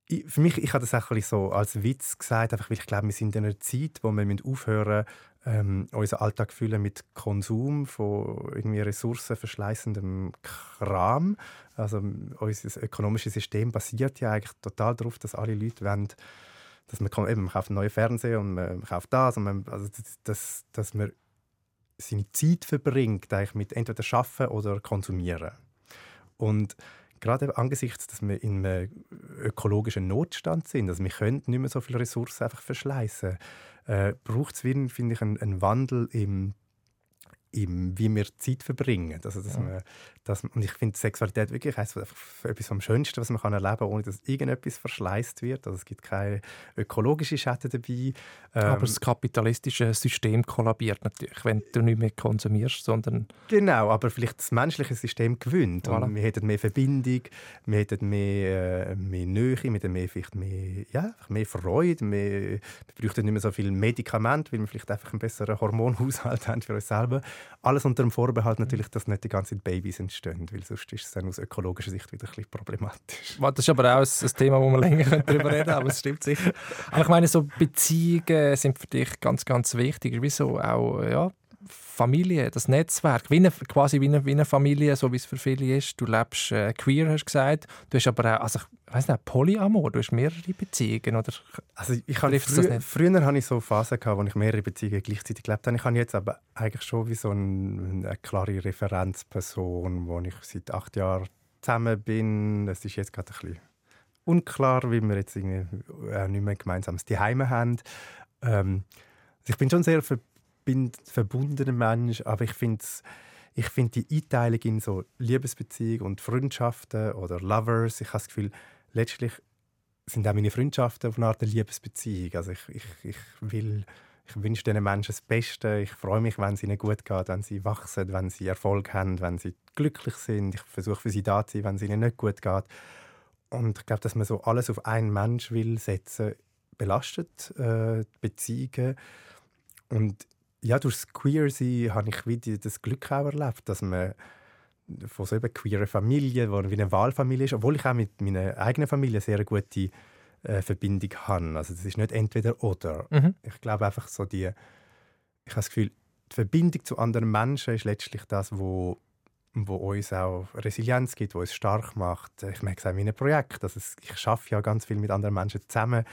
Ich, für mich, ich habe das auch ein so als Witz gesagt, einfach weil ich glaube, wir sind in einer Zeit, wo wir aufhören ähm, unseren Alltag füllen mit Konsum von irgendwie ressourcenverschleißendem Kram. Also unser ökonomisches System basiert ja eigentlich total darauf, dass alle Leute wollen, dass man, eben, man kauft einen neuen Fernseher und man, kauft das und man, also dass, dass man seine Zeit verbringt, eigentlich mit entweder Schaffen oder Konsumieren. Und gerade angesichts, dass wir in einem ökologischen Notstand sind, also wir nicht mehr so viele Ressourcen einfach verschleißen, äh, braucht es, finde ich, einen, einen Wandel im im, wie wir Zeit verbringen. Also, dass ja. man, dass, und ich finde Sexualität wirklich etwas vom Schönsten, was man kann erleben kann, ohne dass irgendetwas verschleißt wird. Also, es gibt keine ökologischen Schäden dabei. Aber ähm, das kapitalistische System kollabiert natürlich, wenn du nicht mehr konsumierst, sondern... Genau, aber vielleicht das menschliche System gewinnt. Voilà. Und wir hätten mehr Verbindung, wir hätten mehr, äh, mehr Nähe, wir hätten mehr, vielleicht mehr, ja, mehr Freude, mehr, wir bräuchten nicht mehr so viel Medikament, weil wir vielleicht einfach einen besseren Hormonhaushalt haben für uns selber. Alles unter dem Vorbehalt natürlich, dass nicht die ganzen Babys entstehen, weil sonst ist es dann aus ökologischer Sicht wieder ein bisschen problematisch. Das ist aber auch ein Thema, wo wir länger darüber reden aber es stimmt sicher. Aber ich meine, so Beziehungen sind für dich ganz, ganz wichtig. Wieso auch, ja, Familie, das Netzwerk, wie eine, quasi wie eine, wie eine Familie, so wie es für viele ist. Du lebst äh, queer, hast du gesagt. Du hast aber auch, also ich weiß nicht, Polyamor, du hast mehrere Beziehungen, oder? Also ich habe frü früher hatte ich so Phasen gehabt, wo ich mehrere Beziehungen gleichzeitig gelebt habe. Ich habe jetzt aber eigentlich schon wie so ein, eine klare Referenzperson, wo ich seit acht Jahren zusammen bin. Es ist jetzt gerade ein bisschen unklar, wie wir jetzt irgendwie äh, nicht mehr gemeinsames Zuhause haben. Ähm, also ich bin schon sehr ver bin verbundener Mensch, aber ich finde ich find die Einteilung in so Liebesbeziehungen und Freundschaften oder Lovers, ich habe das Gefühl, letztlich sind auch meine Freundschaften auf eine Art Liebesbeziehung. Also ich, ich, ich will ich wünsche diesen Menschen das Beste. Ich freue mich, wenn es ihnen gut geht, wenn sie wachsen, wenn sie Erfolg haben, wenn sie glücklich sind. Ich versuche für sie da zu sein, wenn es ihnen nicht gut geht. Und ich glaube, dass man so alles auf einen Mensch will setzen, belastet äh, Beziehungen. Und ja, durch das Queer-Sein habe ich wieder das Glück auch erlebt, dass man von so eben queeren Familien, die wie eine Wahlfamilie ist, obwohl ich auch mit meiner eigenen Familie eine sehr gute äh, Verbindung habe. Also das ist nicht entweder oder. Mhm. Ich glaube einfach so die, ich habe das Gefühl, die Verbindung zu anderen Menschen ist letztlich das, wo wo uns auch Resilienz gibt, wo uns stark macht. Ich merke es auch in meinem Projekt. Also ich arbeite ja ganz viel mit anderen Menschen zusammen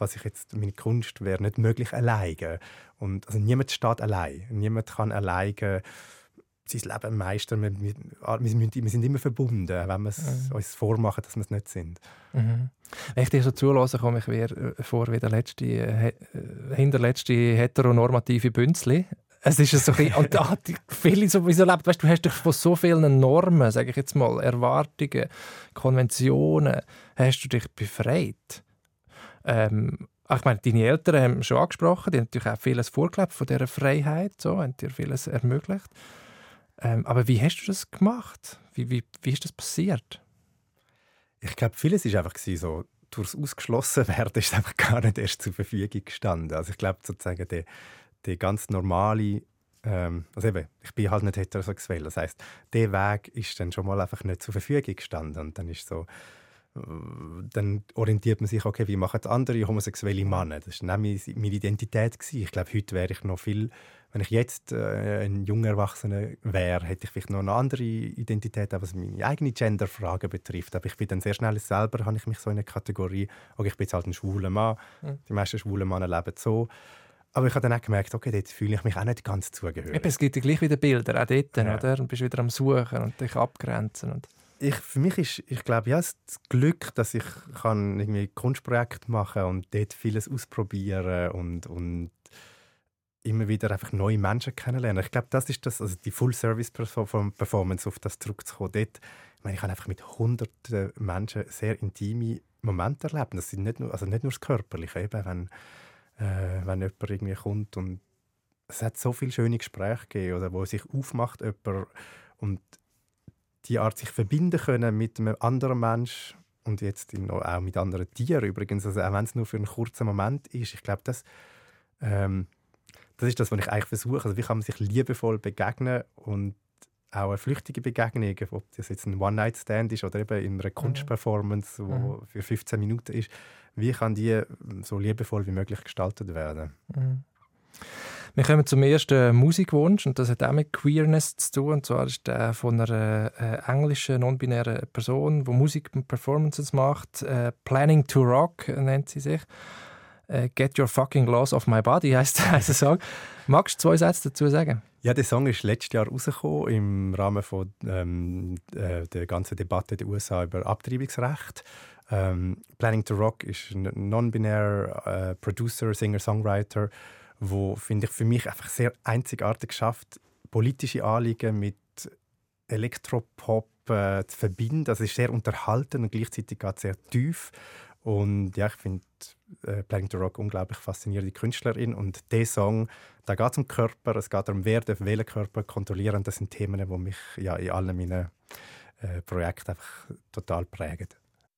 was ich jetzt, meine Kunst wäre nicht möglich alleine. Und also niemand steht allein. Niemand kann alleine sein Leben meistern. Wir, wir, wir, sind immer verbunden, wenn wir es mhm. uns vormachen, dass wir es nicht sind. Mhm. Wenn ich dir so zulasse, komme ich mir äh, vor wie der letzte, äh, äh, hinterletzte heteronormative Bünzli. Es ist so ein und da hat viele sowieso erlebt, weißt, du hast dich von so vielen Normen, sage ich jetzt mal, Erwartungen, Konventionen, hast du dich befreit. Ähm, ich meine, deine Eltern haben schon angesprochen, die haben natürlich auch vieles vorgelebt von dieser Freiheit, so, haben dir vieles ermöglicht. Ähm, aber wie hast du das gemacht? Wie, wie, wie ist das passiert? Ich glaube, vieles ist einfach so, durchs Ausgeschlossenwerden ist einfach gar nicht erst zur Verfügung gestanden. Also ich glaube sozusagen, der, der ganz normale ähm, also eben, ich bin halt nicht heterosexuell. Das heißt, der Weg ist dann schon mal einfach nicht zur Verfügung gestanden. Und dann ist so, dann orientiert man sich, okay, wie machen andere homosexuelle Männer? Das war meine, meine Identität. Gewesen. Ich glaube, heute wäre ich noch viel, wenn ich jetzt äh, ein junger Erwachsener wäre, hätte ich vielleicht noch eine andere Identität, was meine eigene Genderfrage betrifft. Aber ich bin dann sehr schnell selber, habe ich mich so in eine Kategorie, okay, ich bin jetzt halt ein schwuler Mann. Mhm. Die meisten schwulen Männer leben so. Aber ich habe dann auch gemerkt, okay, dort fühle ich mich auch nicht ganz zugehörig. Eben, es gibt ja gleich wieder Bilder, auch dort, ja. oder? Und bist wieder am Suchen und dich abgrenzen. Und ich, für mich ist, ich glaube, ja, das Glück, dass ich kann irgendwie Kunstprojekte machen und dort vieles ausprobieren und, und immer wieder einfach neue Menschen kennenlernen. Ich glaube, das ist das, also die Full-Service-Performance, auf das zurückzukommen. Dort, ich meine, ich habe einfach mit hunderten Menschen sehr intime Momente erlebt. Das sind nicht nur, also nicht nur das Körperliche, eben, wenn, äh, wenn jemand irgendwie kommt und es hat so viele schöne Gespräche gegeben, oder wo sich aufmacht jemand und die Art sich verbinden können mit einem anderen Mensch und jetzt auch mit anderen Tieren übrigens, also auch wenn es nur für einen kurzen Moment ist. Ich glaube, das, ähm, das ist das, was ich eigentlich versuche. Also wie kann man sich liebevoll begegnen und auch eine flüchtige Begegnung, ob das jetzt ein One-Night-Stand ist oder eben in einer Kunstperformance, die mhm. für 15 Minuten ist, wie kann die so liebevoll wie möglich gestaltet werden? Mhm. Wir kommen zum ersten Musikwunsch und das hat auch mit Queerness zu tun. Und zwar ist der von einer äh, englischen, non-binären Person, die Musik und Performances macht. Äh, Planning to Rock nennt sie sich. Äh, Get Your Fucking Loss Off My Body heisst der Song. Magst du zwei Sätze dazu sagen? Ja, der Song ist letztes Jahr rausgekommen im Rahmen von ähm, äh, der ganzen Debatte in den USA über Abtreibungsrecht. Ähm, Planning to Rock ist ein non-binär äh, Producer, Singer, Songwriter wo finde ich für mich einfach sehr einzigartig schafft, politische Anliegen mit Elektropop äh, zu verbinden. Das ist sehr unterhalten und gleichzeitig geht sehr tief. Und ja, ich finde äh, Playing the Rock unglaublich faszinierende Künstlerin. Und der Song, da geht es um Körper, es geht darum, wer darf Körper kontrollieren. Das sind Themen, die mich ja in allen meinen äh, Projekten einfach total prägen.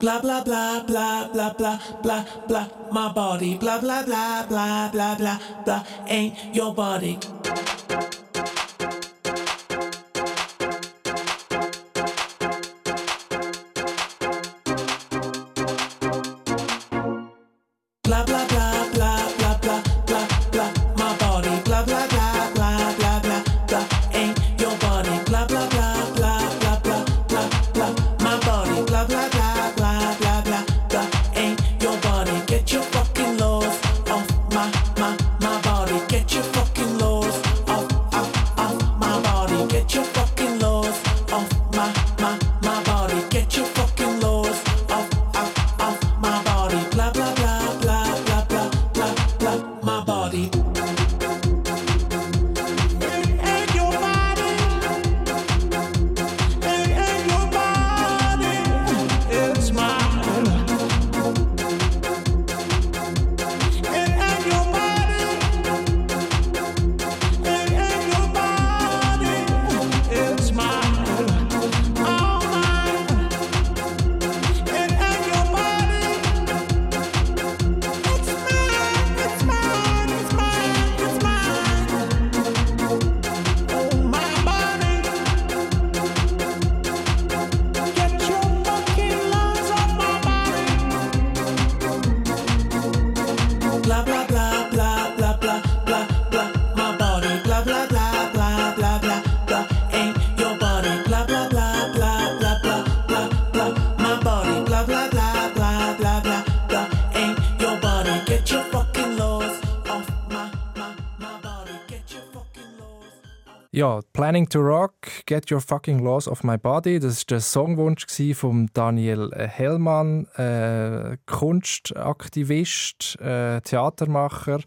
Blah blah blah blah blah blah blah blah my body blah blah blah blah blah blah blah ain't your body. Planning to Rock, Get Your Fucking Laws of My Body. Das war der Songwunsch von Daniel Hellmann, äh, Kunstaktivist, äh, Theatermacher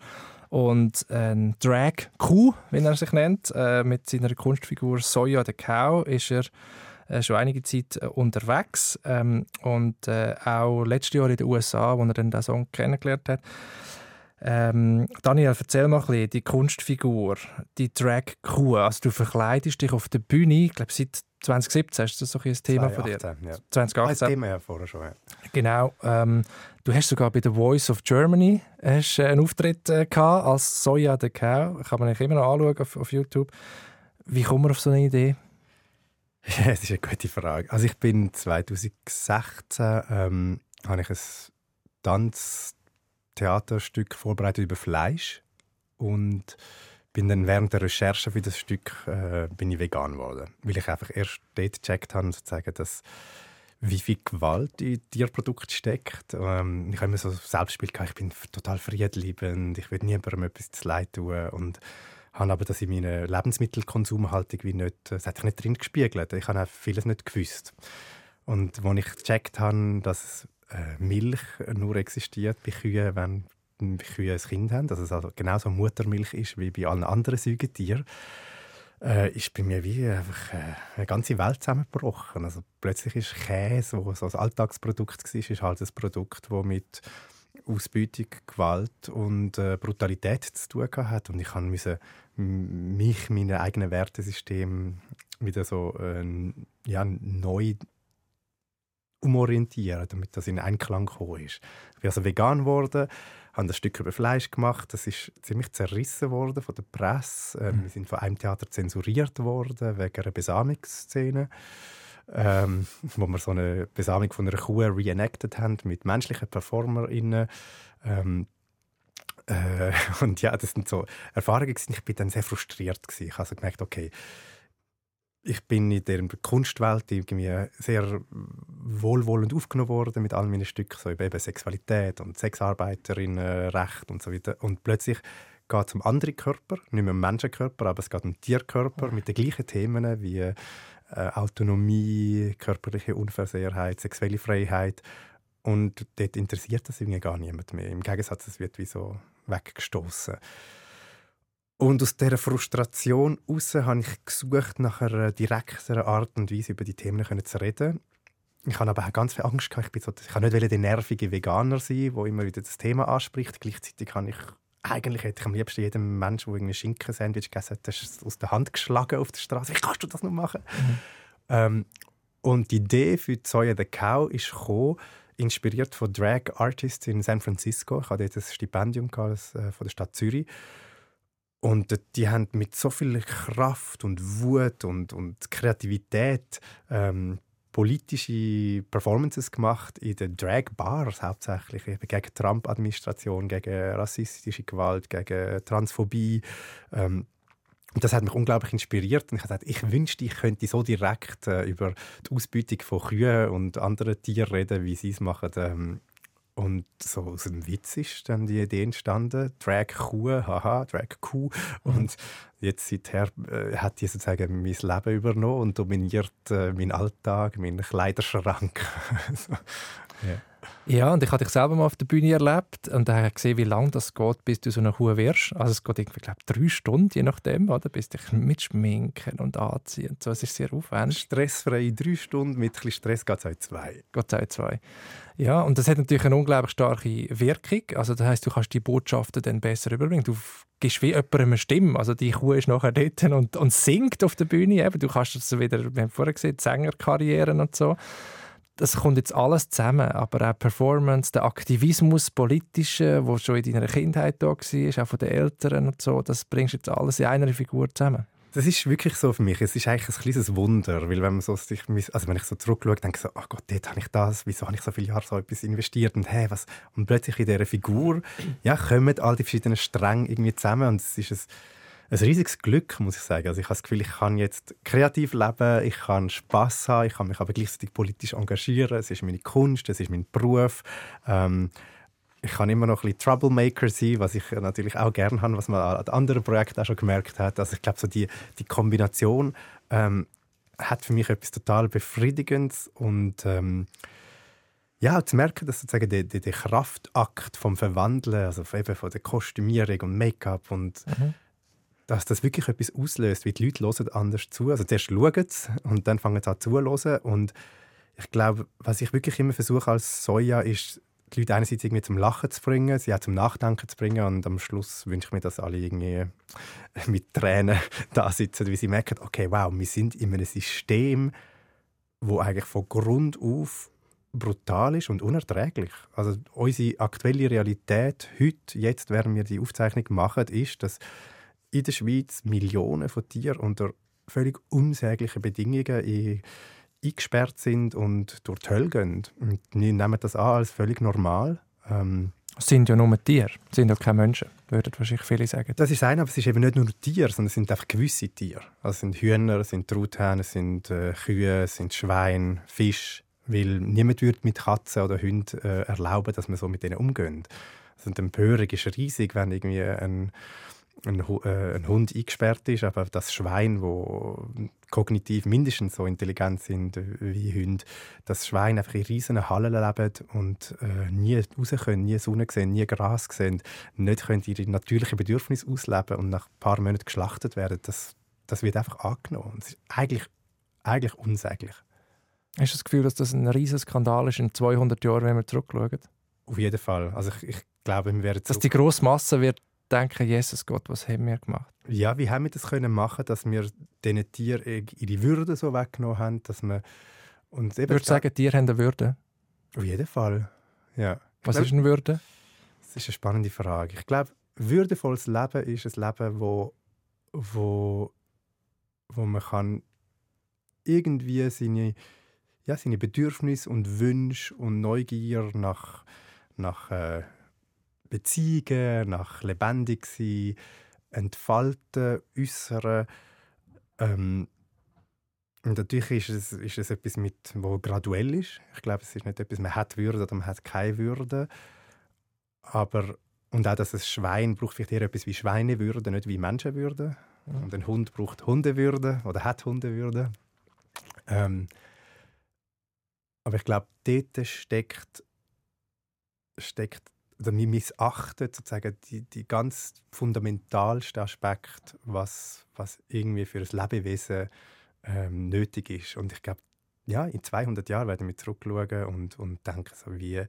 und ein Drag Q, wie er sich nennt. Äh, mit seiner Kunstfigur Soya the Cow ist er äh, schon einige Zeit äh, unterwegs ähm, und äh, auch letztes Jahr in den USA, wo er dann den Song kennengelernt hat. Ähm, Daniel, erzähl mal ein bisschen, die Kunstfigur, die Drag Crew. Also du verkleidest dich auf der Bühne, ich glaube seit 2017 ist das so ein Thema 2018, von dir. Ja. 2018. Ein Thema ja vorher schon. Ja. Genau. Ähm, du hast sogar bei The Voice of Germany hast, äh, einen Auftritt äh, gehabt als Soja the Cow. Kann man immer noch anschauen auf, auf YouTube. Wie kommt man auf so eine Idee? Ja, das ist eine gute Frage. Also ich bin 2016 ähm, habe ich ein Tanztheaterstück vorbereitet über Fleisch und bin dann während der Recherche für das Stück äh, bin ich vegan geworden, weil ich einfach erst dort gecheckt habe, sozusagen, dass wie viel Gewalt in Tierprodukten steckt. Ähm, ich habe immer so Selbstbild gehabt, ich bin total friedliebend, ich will niemandem etwas zu leid tun und habe aber das in meiner Lebensmittelkonsum halt irgendwie nicht, das hat sich nicht drin gespiegelt. Ich habe auch vieles nicht gewusst. Und als ich gecheckt habe, dass äh, Milch nur existiert bei Kühen, wenn Kühe ein Kind haben, dass es also genauso Muttermilch ist wie bei allen anderen Säugetieren, äh, ist bei mir wie einfach äh, eine ganze Welt zusammengebrochen. Also plötzlich ist Käse, wo so ein Alltagsprodukt war, ist halt ein Produkt, das mit Ausbeutung, Gewalt und äh, Brutalität zu tun hat. Und ich musste mich, mein eigenes Wertesystem wieder so äh, ja, neu umorientieren, damit das in Einklang gekommen ist. Ich bin also vegan geworden, habe das Stück über Fleisch gemacht. Das ist ziemlich zerrissen worden von der Presse. Ähm, mhm. Wir sind von einem Theater zensuriert worden wegen einer Besamungsszene. Ähm, wo wir so eine Besamung von einer Kuh reenacted haben mit menschlichen PerformerInnen. Ähm, äh, und ja, das sind so Erfahrungen. Ich bin dann sehr frustriert. Gewesen. Ich habe also gemerkt, okay, ich bin in der Kunstwelt irgendwie sehr wohlwollend aufgenommen worden mit all meinen Stücken, so eben Sexualität und Sexarbeiterinnenrecht und so weiter. Und plötzlich geht es um andere Körper, nicht mehr um Menschenkörper, aber es geht um Tierkörper mit den gleichen Themen wie äh, Autonomie, körperliche Unversehrtheit, sexuelle Freiheit. Und dort interessiert das irgendwie gar niemand mehr. Im Gegensatz, es wird wie so weggestoßen. Und aus dieser Frustration heraus habe ich gesucht nach einer direkteren Art und Weise, über die Themen zu reden. Ich habe aber auch ganz viel Angst gehabt. Ich, bin so, ich kann nicht der nervige Veganer sein, der immer wieder das Thema anspricht. Gleichzeitig habe ich eigentlich hätte ich am liebsten jedem Menschen, der irgendwie Schinken-Sandwich gegessen hat, das aus der Hand geschlagen auf der Straße. Wie kannst du das noch machen? Mhm. Ähm, und die Idee für Zoya the Cow ist gekommen, inspiriert von Drag Artists in San Francisco. Ich hatte dort ein Stipendium gehabt, äh, von der Stadt Zürich. Und die haben mit so viel Kraft und Wut und, und Kreativität ähm, politische Performances gemacht in den Drag-Bars hauptsächlich, eben gegen Trump-Administration, gegen rassistische Gewalt, gegen Transphobie. Ähm, und das hat mich unglaublich inspiriert. Und ich habe gesagt, ich wünschte, ich könnte so direkt äh, über die Ausbeutung von Kühen und anderen Tieren reden, wie sie es machen. Ähm, und so aus dem Witz ist dann die Idee entstanden, Drag Kuh, haha, Drag Kuh. Und jetzt seither äh, hat die sozusagen mein Leben übernommen und dominiert äh, meinen Alltag, meinen Kleiderschrank. yeah. Ja, und ich habe dich selber mal auf der Bühne erlebt und habe gesehen, wie lange das geht, bis du so eine Kuh wirst. Also es geht irgendwie, glaube ich, drei Stunden, je nachdem, oder? Bis dich mit Schminken und Anziehen und so. Es ist sehr aufwendig. Stressfrei drei Stunden, mit ein bisschen Stress geht es auch zwei. Geht auch zwei. Ja, und das hat natürlich eine unglaublich starke Wirkung. Also das heißt, du kannst die Botschaften dann besser überbringen. Du gibst wie jemandem eine Stimme. Also die Kuh ist nachher dort und, und singt auf der Bühne. Eben, du kannst das wieder, wir haben vorher gesehen, Sängerkarrieren und so das kommt jetzt alles zusammen, aber auch Performance, der Aktivismus, politische, wo schon in deiner Kindheit da war, auch von den Eltern und so, das bringst jetzt alles in einer Figur zusammen. Das ist wirklich so für mich. Es ist eigentlich ein kleines Wunder, weil wenn man so sich, also wenn ich so zurückschaue, denke ich so, oh Gott, dort habe ich das, wieso habe ich so viele Jahre so etwas investiert und hey, was und plötzlich in dieser Figur, ja, kommen all die verschiedenen Stränge irgendwie zusammen und es ist ein ein riesiges Glück, muss ich sagen. Also ich habe das Gefühl, ich kann jetzt kreativ leben, ich kann Spaß haben, ich kann mich aber gleichzeitig politisch engagieren. Es ist meine Kunst, es ist mein Beruf. Ähm, ich kann immer noch ein bisschen Troublemaker sein, was ich natürlich auch gerne habe, was man an anderen Projekten auch schon gemerkt hat. Also ich glaube, so die, die Kombination ähm, hat für mich etwas total Befriedigendes und ähm, ja, zu merken, dass sozusagen der, der, der Kraftakt vom Verwandeln, also eben von der Kostümierung und Make-up und mhm dass das wirklich etwas auslöst, wie die Leute hören anders zu. Also zuerst schauen sie und dann fangen sie an zu hören. Und ich glaube, was ich wirklich immer versuche als Soja, ist, die Leute einerseits irgendwie zum Lachen zu bringen, sie auch zum Nachdenken zu bringen und am Schluss wünsche ich mir, dass alle irgendwie mit Tränen da sitzen, wie sie merken, okay, wow, wir sind in einem System, wo eigentlich von Grund auf brutal ist und unerträglich. Also unsere aktuelle Realität heute, jetzt, während wir die Aufzeichnung machen, ist, dass in der Schweiz Millionen von Tieren unter völlig unsägliche Bedingungen eingesperrt sind und durch die Hölle gehen. Und wir nehmen das an als völlig normal. Ähm, es sind ja nur Tiere, es sind ja keine Menschen, würden wahrscheinlich viele sagen. Das ist ein, aber es ist eben nicht nur Tiere, sondern es sind einfach gewisse Tiere. Also es sind Hühner, es sind Truthähne, es sind äh, Kühe, es sind Schweine, Fisch. Weil niemand würde mit Katzen oder Hunden äh, erlauben, dass man so mit denen umgeht. Also die Empörung ist riesig, wenn irgendwie ein ein, äh, ein, Hund eingesperrt ist, aber das Schwein, wo kognitiv mindestens so intelligent sind wie Hunde, das Schwein einfach in riesigen Hallen lebt und äh, nie raus können, nie Sonne sehen, nie Gras sehen, nicht können ihre natürlichen Bedürfnisse ausleben und nach ein paar Monaten geschlachtet werden, das, das wird einfach angenommen. Das ist eigentlich, eigentlich unsäglich. Hast du das Gefühl, dass das ein riesiger Skandal ist in 200 Jahren, wenn wir zurückschauen? Auf jeden Fall. Also ich, ich glaube, wir werden Dass die grosse Masse wird denken, Jesus Gott, was haben wir gemacht? Ja, wie haben wir das können machen, dass wir diesen Tieren ihre Würde so weggenommen haben, dass wir uns eben... Ich würde sagen, Tiere haben eine Würde. Auf jeden Fall, ja. Was glaube, ist eine Würde? Das ist eine spannende Frage. Ich glaube, würdevolles Leben ist ein Leben, wo, wo, wo man kann irgendwie seine, ja, seine Bedürfnisse und Wünsche und Neugier nach, nach äh, Beziehungen, nach lebendig sein, entfalten, äußern. Ähm, und natürlich ist es, ist es etwas, mit, wo graduell ist. Ich glaube, es ist nicht etwas, man hat Würde oder man hat keine Würde. Aber, und auch, dass ein Schwein braucht vielleicht eher etwas wie Schweinewürde, nicht wie Menschenwürde. Mhm. Und ein Hund braucht Hundewürde oder hat Hundewürde. Ähm, aber ich glaube, dort steckt, steckt oder wir missachten sozusagen die, die ganz fundamentalsten Aspekte, was, was irgendwie für ein Lebewesen ähm, nötig ist. Und ich glaube, ja, in 200 Jahren werden wir zurückschauen und, und denken, so, wie,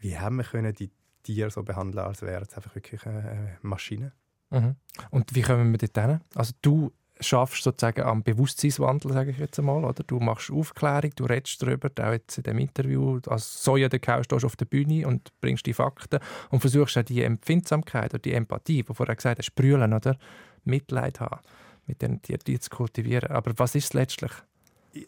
wie haben wir können die Tiere so behandeln, als wären es einfach wirklich eine Maschine. Mhm. Und wie kommen wir dort hin? Also du schaffst sozusagen am Bewusstseinswandel, sage ich jetzt einmal, oder? Du machst Aufklärung, du redest darüber, auch jetzt in dem Interview, als Soja der Kau stehst auf der Bühne und bringst die Fakten und versuchst auch die Empfindsamkeit oder die Empathie, die vorher gesagt hast, brüllen, oder? Mitleid haben, mit den Tieren zu kultivieren. Aber was ist es letztlich?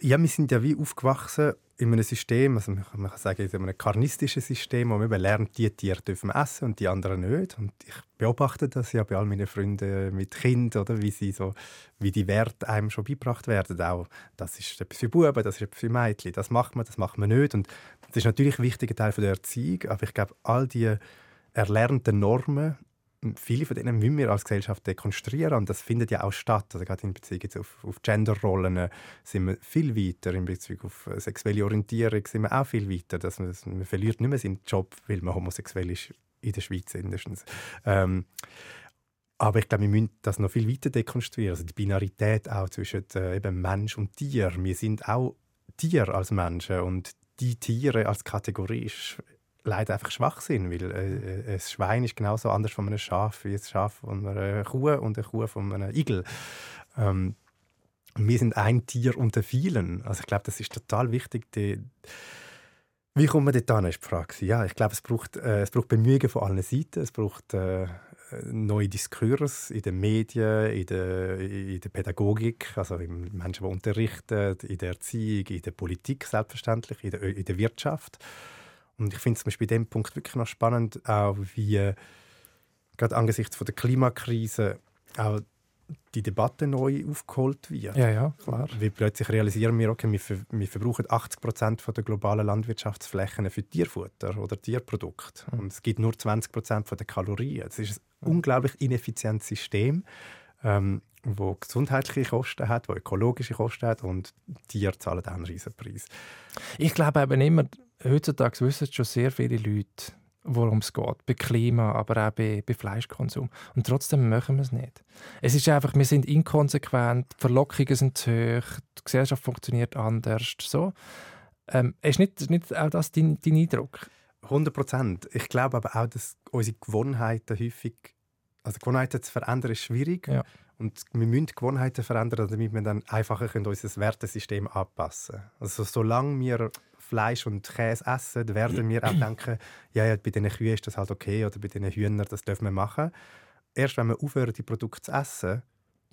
Ja, wir sind ja wie aufgewachsen in einem System, also man kann sagen, in einem karnistischen System, wo man lernt, die Tiere dürfen essen und die anderen nicht. Und ich beobachte das ja bei all meinen Freunden mit Kindern, oder, wie, sie so, wie die Werte einem schon beigebracht werden. Auch, das ist etwas für Buben, das ist etwas für Mädchen, das macht man, das macht man nicht. Und das ist natürlich ein wichtiger Teil der Erziehung, aber ich glaube, all die erlernten Normen viele von denen müssen wir als Gesellschaft dekonstruieren und das findet ja auch statt. Also gerade in Bezug auf, auf Genderrollen äh, sind wir viel weiter, in Bezug auf äh, sexuelle Orientierung sind wir auch viel weiter. Dass man, man verliert nicht mehr seinen Job, weil man homosexuell ist, in der Schweiz mindestens. Ähm, aber ich glaube, wir müssen das noch viel weiter dekonstruieren. Also die Binarität auch zwischen äh, eben Mensch und Tier. Wir sind auch Tier als Menschen und die Tiere als Kategorie ist leider einfach schwach sind, weil äh, äh, ein Schwein ist genauso anders von einem Schaf wie ein Schaf von einer Kuh und eine Kuh von einem Igel. Ähm, wir sind ein Tier unter vielen. Also ich glaube, das ist total wichtig. Die, wie kommt man dort an, ist die Frage. Ja, ich glaube, es braucht, äh, es braucht Bemühungen von allen Seiten. Es braucht äh, neue Diskurs in den Medien, in der, in der Pädagogik, also im Menschen, die unterrichten, in der Erziehung, in der Politik selbstverständlich, in der, in der Wirtschaft. Und ich finde es zum Beispiel bei dem Punkt wirklich noch spannend, auch wie äh, gerade angesichts von der Klimakrise auch die Debatte neu aufgeholt wird. Ja, ja, klar. Weil plötzlich realisieren wir, okay, wir, ver wir verbrauchen 80 Prozent der globalen Landwirtschaftsflächen für Tierfutter oder Tierprodukte. Mhm. Und es gibt nur 20 Prozent der Kalorien. Das ist ein mhm. unglaublich ineffizientes System, ähm, wo gesundheitliche Kosten hat, wo ökologische Kosten hat und Tiere zahlen einen riesen Preis. Ich glaube eben immer, heutzutage wissen schon sehr viele Leute, worum es geht. Bei Klima, aber auch bei, bei Fleischkonsum. Und trotzdem machen wir es nicht. Es ist einfach, wir sind inkonsequent, die Verlockungen sind zu hoch, die Gesellschaft funktioniert anders. So. Ähm, ist nicht, nicht auch das dein, dein Eindruck? 100 Prozent. Ich glaube aber auch, dass unsere Gewohnheiten häufig, also Gewohnheiten zu verändern, ist schwierig. Ja. Und wir müssen Gewohnheiten verändern, damit wir dann einfacher unser Wertesystem anpassen können. Also solange wir Fleisch und Käse essen, werden wir auch denken, ja, ja, bei diesen Kühen ist das halt okay oder bei diesen Hühnern, das dürfen wir machen. Erst wenn wir aufhören, die Produkte zu essen,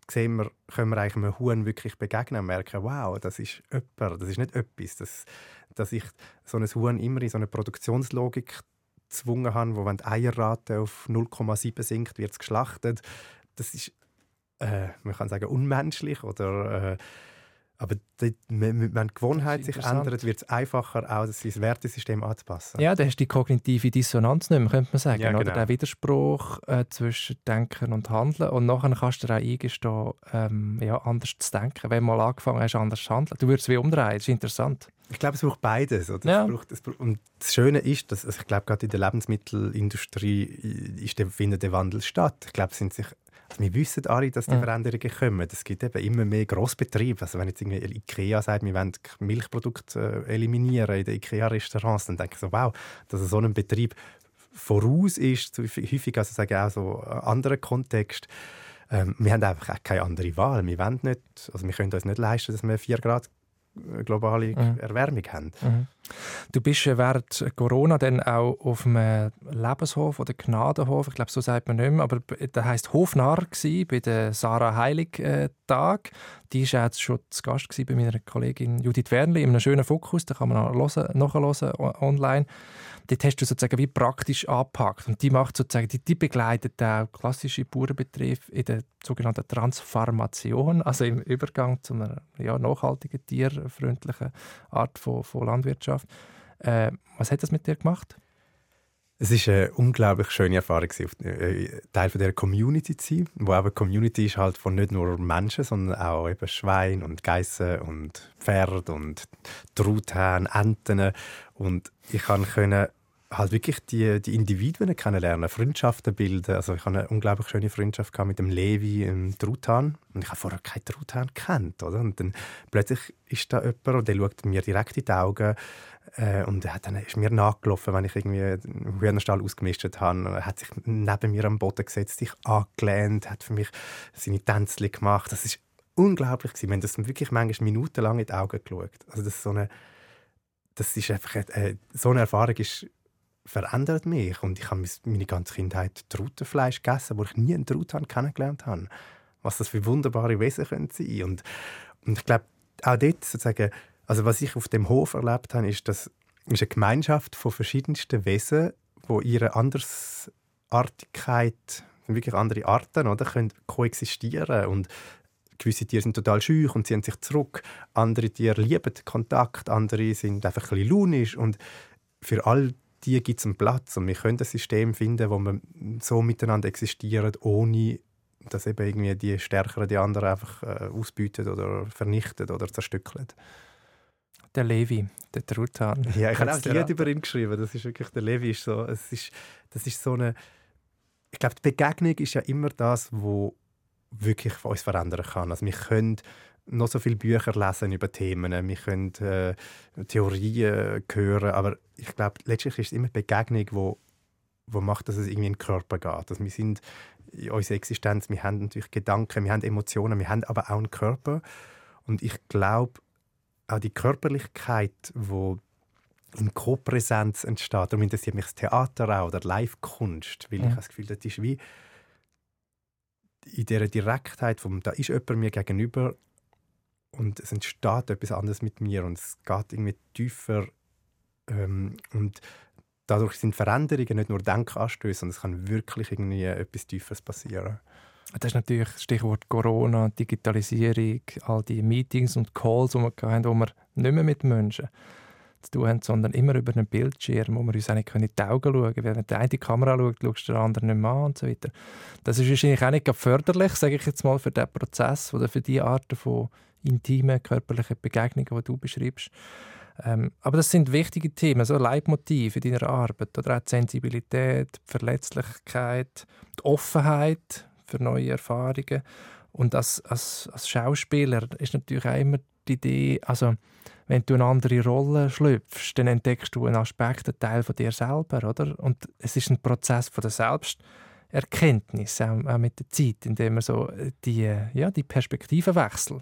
sehen wir, können wir eigentlich einem Huhn wirklich begegnen und merken, wow, das ist jemand, das ist nicht etwas. Das, dass ich so ein Huhn immer in so eine Produktionslogik gezwungen habe, wo wenn die Eierrate auf 0,7 sinkt, wird es geschlachtet. Das ist, äh, man kann sagen, unmenschlich oder äh, aber die, wenn die Gewohnheit sich ändert, wird es einfacher, auch das Wertesystem anzupassen. Ja, da hast du die kognitive Dissonanz nicht mehr, könnte man sagen. Ja, genau. Oder der Widerspruch äh, zwischen Denken und Handeln. Und nachher kannst du dir auch eingestehen, ähm, ja, anders zu denken. Wenn du mal angefangen hast, anders zu handeln. Du würdest es wie umdrehen, das ist interessant. Ich glaube, es braucht beides. Oder? Ja. Es braucht, es braucht, und das Schöne ist, dass also ich glaube, gerade in der Lebensmittelindustrie ist der, findet der Wandel statt. Ich glaube, sind sich wir wissen alle, dass die Veränderungen kommen. Es gibt eben immer mehr Grossbetriebe. Also wenn jetzt irgendwie Ikea sagt, wir wollen Milchprodukte äh, eliminieren in den Ikea-Restaurants, dann denke ich so, wow, dass so ein Betrieb voraus ist, häufig also sagen auch so äh, anderen Kontext. Ähm, wir haben einfach auch keine andere Wahl. Wir wollen nicht, also wir können uns nicht leisten, dass wir 4 Grad globale mhm. Erwärmung haben. Mhm. Du bist während Corona dann auch auf einem Lebenshof oder Gnadenhof, ich glaube, so sagt man nicht mehr, aber der heißt Hofnarr bei der Sarah Heilig äh, Tag. Die war jetzt schon zu Gast bei meiner Kollegin Judith Wernli in einem schönen Fokus, da kann man nachhören online dort hast du sozusagen wie praktisch angepackt. Und die macht sozusagen, die, die begleitet auch klassische Bauernbetriebe in der sogenannten Transformation, also im Übergang zu einer ja, nachhaltigen, tierfreundlichen Art von, von Landwirtschaft. Äh, was hat das mit dir gemacht? Es war eine unglaublich schöne Erfahrung, äh, Teil dieser Community zu sein, wo eben Community ist halt von nicht nur Menschen, sondern auch eben Schwein und Geissen und Pferd und Truthahn, Enten und ich konnte halt wirklich die, die Individuen kennenlernen, Freundschaften bilden. Also ich hatte eine unglaublich schöne Freundschaft mit dem Levi im Truthahn. Und ich habe vorher keinen Truthahn gekannt. Oder? Und dann plötzlich ist da jemand und der schaut mir direkt in die Augen äh, und er dann ist mir nachgelaufen, wenn ich irgendwie einen Hühnerstall ausgemistet habe. Er hat sich neben mir am Boden gesetzt, sich angelehnt, hat für mich seine Tänzchen gemacht. Das ist unglaublich gewesen. Wir haben das wirklich manchmal minutenlang in die Augen geschaut. Also das ist so eine das ist einfach äh, so eine Erfahrung ist verändert mich. Und ich habe meine ganze Kindheit Trautenfleisch gegessen, wo ich nie einen Truthahn kennengelernt habe. Was das für wunderbare Wesen können sein und und ich glaube auch dort sozusagen, also was ich auf dem Hof erlebt habe, ist, dass ist eine Gemeinschaft von verschiedensten Wesen, wo ihre Andersartigkeit, wirklich andere Arten, oder, können koexistieren. Und gewisse Tiere sind total schüch und ziehen sich zurück. Andere Tiere lieben Kontakt, andere sind einfach ein bisschen launisch. Und für all die gibt es einen Platz. Und wir können ein System finden, wo wir so miteinander existieren, ohne dass eben irgendwie die Stärkeren die anderen einfach äh, ausbieten oder vernichten oder zerstückeln. Der Levi, der Truthahn. Ja, ich habe auch ein Lied über ihn geschrieben. Das ist wirklich, der Levi ist so, es ist, das ist so eine, ich glaube, die Begegnung ist ja immer das, wo wirklich uns verändern kann. Also wir können noch so viele Bücher lesen über Themen, wir können äh, Theorien hören, aber ich glaube, letztlich ist es immer die Begegnung, wo, wo macht, dass es irgendwie in den Körper geht. Also wir sind in unserer Existenz, wir haben natürlich Gedanken, wir haben Emotionen, wir haben aber auch einen Körper und ich glaube, auch die Körperlichkeit, wo in Co-Präsenz entsteht, darum interessiert mich das Theater auch oder Live-Kunst, weil ja. ich das Gefühl, das ist wie in dieser Direktheit, vom, da ist jemand mir gegenüber und es entsteht etwas anderes mit mir und es geht irgendwie tiefer ähm, und dadurch sind Veränderungen nicht nur Denkanstöße, sondern es kann wirklich irgendwie etwas Tieferes passieren. Das ist natürlich das Stichwort Corona, Digitalisierung, all die Meetings und Calls, die wir haben, wo wir nicht mehr mit Menschen zu tun haben, sondern immer über einen Bildschirm, wo wir uns auch nicht in die Augen schauen können. Wenn die eine Kamera schaut, schaust du den anderen nicht mehr an und so weiter. Das ist wahrscheinlich auch nicht förderlich, sage ich jetzt mal, für diesen Prozess oder für die Arten von intimen körperlichen Begegnungen, die du beschreibst. Ähm, aber das sind wichtige Themen, so Leitmotive in deiner Arbeit. Oder auch die Sensibilität, die Verletzlichkeit, die Offenheit für neue Erfahrungen. Und als, als, als Schauspieler ist natürlich auch immer die Idee, also wenn du eine andere Rolle schlüpfst, dann entdeckst du einen Aspekt, einen Teil von dir selber, oder? Und es ist ein Prozess von der Selbsterkenntnis, auch, mit der Zeit, in dem man so die, ja, die Perspektivenwechsel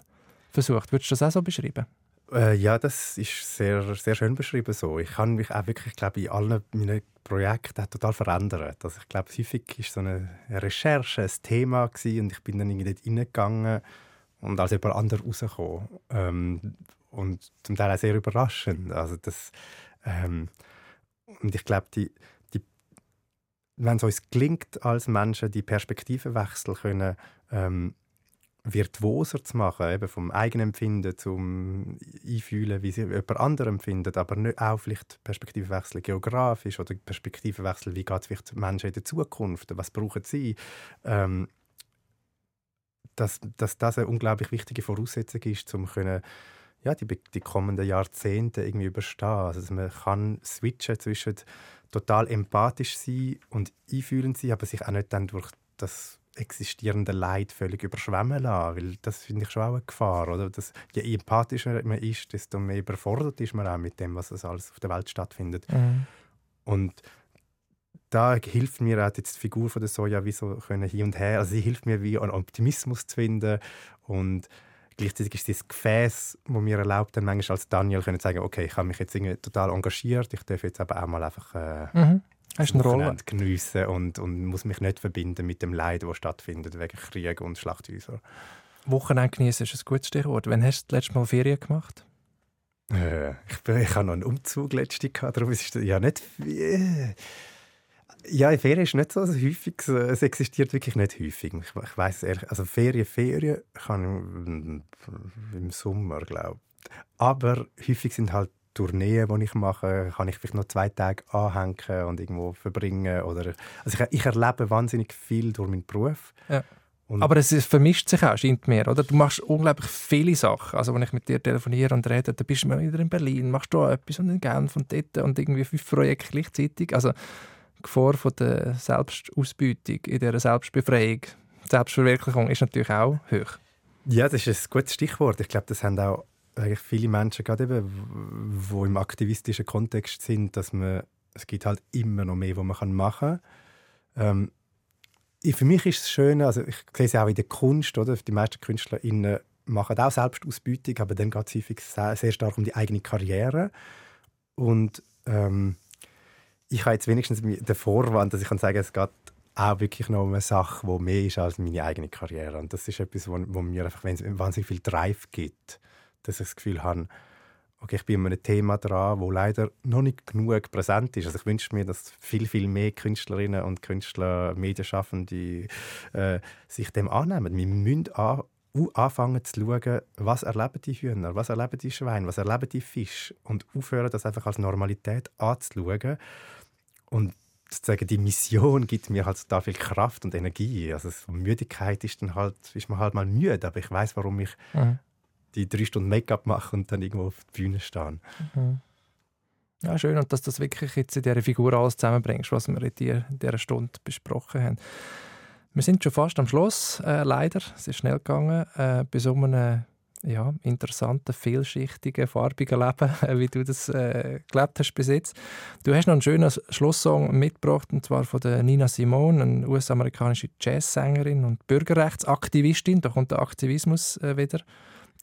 versucht. Würdest du das auch so beschreiben? Äh, ja, das ist sehr, sehr schön beschrieben so. Ich kann mich auch wirklich, glaube in allen meinen Projekt hat total verändert. Also ich glaube, häufig war so eine Recherche ein Thema gewesen, und ich bin dann irgendwie dort reingegangen und als jemand anderes rausgekommen. Ähm, und zum Teil auch sehr überraschend. Also das, ähm, und ich glaube, die, die, wenn es uns gelingt, als Menschen die Perspektivenwechsel können, ähm, virtuoser zu machen, eben vom eigenen Empfinden zum Einfühlen, wie sie jemand anderem empfindet, aber nicht auch vielleicht Perspektivenwechsel geografisch oder Perspektivenwechsel, wie geht es vielleicht Menschen in der Zukunft, was brauchen sie, ähm, dass, dass das eine unglaublich wichtige Voraussetzung ist, um können, ja, die, die kommenden Jahrzehnte irgendwie überstehen. Also, man kann switchen zwischen total empathisch sein und einfühlend sein, aber sich auch nicht dann durch das existierende Leid völlig überschwemmen lassen, weil das finde ich schon auch eine Gefahr. Oder? Das, je empathischer man ist, desto mehr überfordert ist man auch mit dem, was alles auf der Welt stattfindet. Mhm. Und da hilft mir auch jetzt die Figur von der Soja wie so können hin und her. Also sie hilft mir wie einen Optimismus zu finden und gleichzeitig ist das Gefäß, wo mir erlaubt, dann manchmal als Daniel können sagen, okay, ich habe mich jetzt irgendwie total engagiert, ich darf jetzt aber auch mal einfach äh, mhm. Hast eine Rolle. geniessen und, und muss mich nicht verbinden mit dem Leid, das stattfindet wegen Krieg und Schlachthäuser. Wochenende genießen ist ein gutes Stichwort. Wann hast du das letzte Mal Ferien gemacht? Äh, ich, ich habe noch einen Umzug letztes Jahr, darum ist es ja nicht... Äh, ja, Ferien ist nicht so häufig. Es existiert wirklich nicht häufig. Ich, ich weiß ehrlich, also Ferien, Ferien kann ich im Sommer, glaube ich. Aber häufig sind halt Tourneen, die ich mache, kann ich vielleicht noch zwei Tage anhängen und irgendwo verbringen. Oder, also ich, ich erlebe wahnsinnig viel durch meinen Beruf. Ja. Aber es vermischt sich auch, scheint mir, oder? Du machst unglaublich viele Sachen. Also wenn ich mit dir telefoniere und rede, dann bist du wieder in Berlin, machst du etwas und in Genf und dort und irgendwie fünf Projekte gleichzeitig. Also Gefahr von der Selbstausbeutung in dieser Selbstbefreiung, Selbstverwirklichung ist natürlich auch hoch. Ja, das ist ein gutes Stichwort. Ich glaube, das haben auch viele Menschen, gerade eben, die im aktivistischen Kontext sind, dass man, es gibt halt immer noch mehr, was man machen kann. Ähm, für mich ist es schön, also ich sehe es auch in der Kunst, oder? Die meisten KünstlerInnen machen auch Selbstausbeutung, aber dann geht es häufig sehr, sehr, stark um die eigene Karriere. Und ähm, ich habe jetzt wenigstens den Vorwand, dass ich kann sagen, es geht auch wirklich noch um eine Sache, die mehr ist als meine eigene Karriere. Und das ist etwas, wo, wo mir einfach wahnsinnig viel Drive gibt dass ich das Gefühl habe, okay, ich bin an einem Thema dran, wo leider noch nicht genug präsent ist. Also ich wünsche mir, dass viel, viel mehr Künstlerinnen und Künstler, Medienschaffende äh, sich dem annehmen. Wir müssen an, anfangen zu schauen, was erleben die Hühner, was erleben die Schweine, was erleben die Fische und aufhören, das einfach als Normalität anzuschauen. Und sozusagen die Mission gibt mir halt total viel Kraft und Energie. Also Müdigkeit ist dann halt, ist man halt mal müde, aber ich weiß, warum ich mhm die drei Stunden Make-up machen und dann irgendwo auf der Bühne stehen. Mhm. Ja, schön. Und dass du das wirklich jetzt in dieser Figur alles zusammenbringst, was wir in dieser, in dieser Stunde besprochen haben. Wir sind schon fast am Schluss, äh, leider. Es ist schnell gegangen. Äh, bei so einem ja, interessanten, vielschichtigen, farbigen Leben, wie du das äh, gelebt hast bis jetzt. Du hast noch einen schönen Schlusssong mitgebracht, und zwar von der Nina Simone, eine US-amerikanische Jazzsängerin und Bürgerrechtsaktivistin. Da kommt der Aktivismus äh, wieder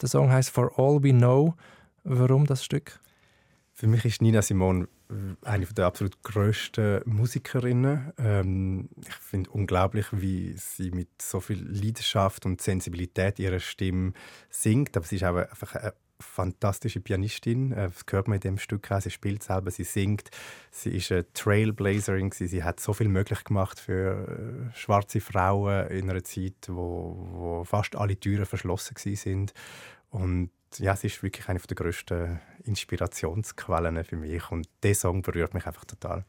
der Song heißt For All We Know. Warum das Stück? Für mich ist Nina Simone eine der absolut grössten Musikerinnen. Ähm, ich finde unglaublich, wie sie mit so viel Leidenschaft und Sensibilität ihre Stimme singt. Aber sie ist auch einfach eine fantastische Pianistin. Äh, das hört man in dem Stück auch. Sie spielt selber, sie singt. Sie ist eine Trailblazerin. Sie hat so viel möglich gemacht für äh, schwarze Frauen in einer Zeit, wo, wo fast alle Türen verschlossen sind. Und ja, sie ist wirklich eine der grössten Inspirationsquellen für mich. Und dieser Song berührt mich einfach total.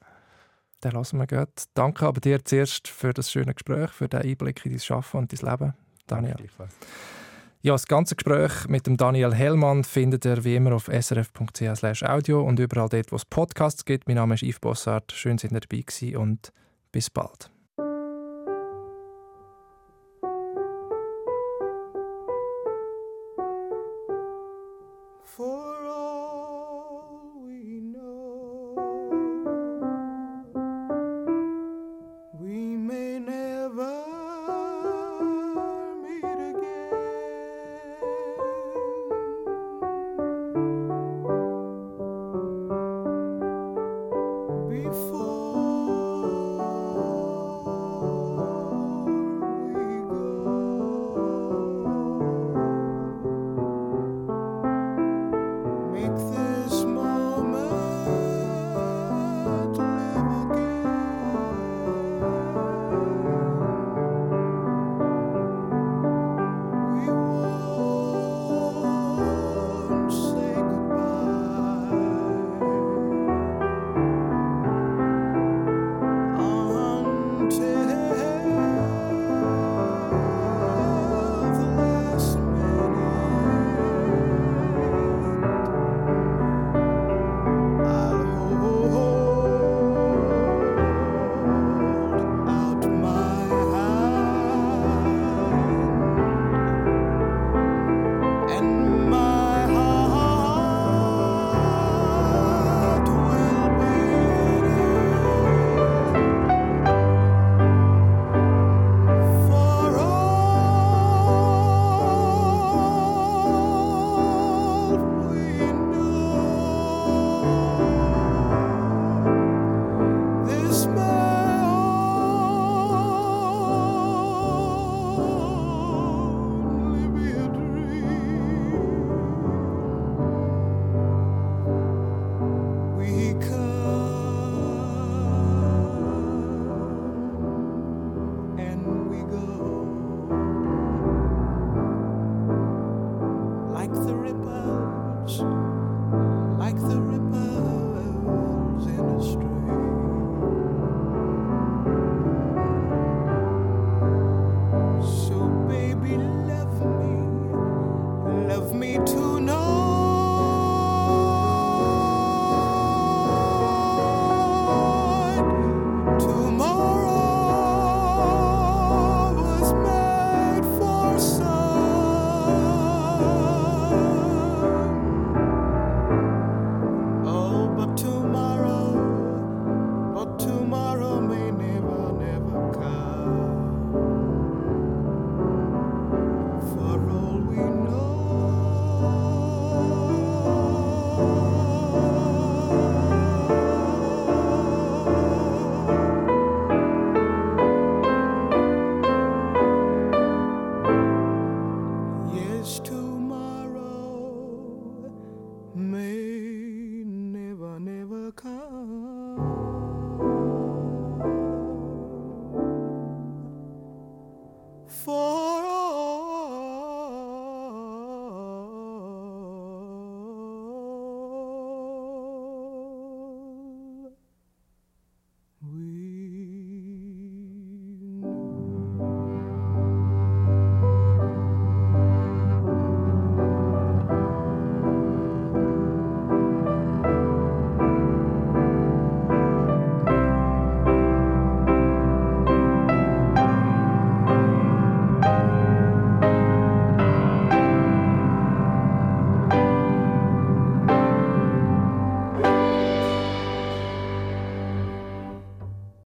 Den lassen wir gehen. Danke aber dir zuerst für das schöne Gespräch, für den Einblick in dein Schaffen und dein Leben, Daniel. Ja, das ganze Gespräch mit dem Daniel Hellmann findet ihr wie immer auf srf.ch audio und überall dort, wo es Podcasts gibt. Mein Name ist Yves Bossart. Schön, dass ihr dabei gewesen und bis bald.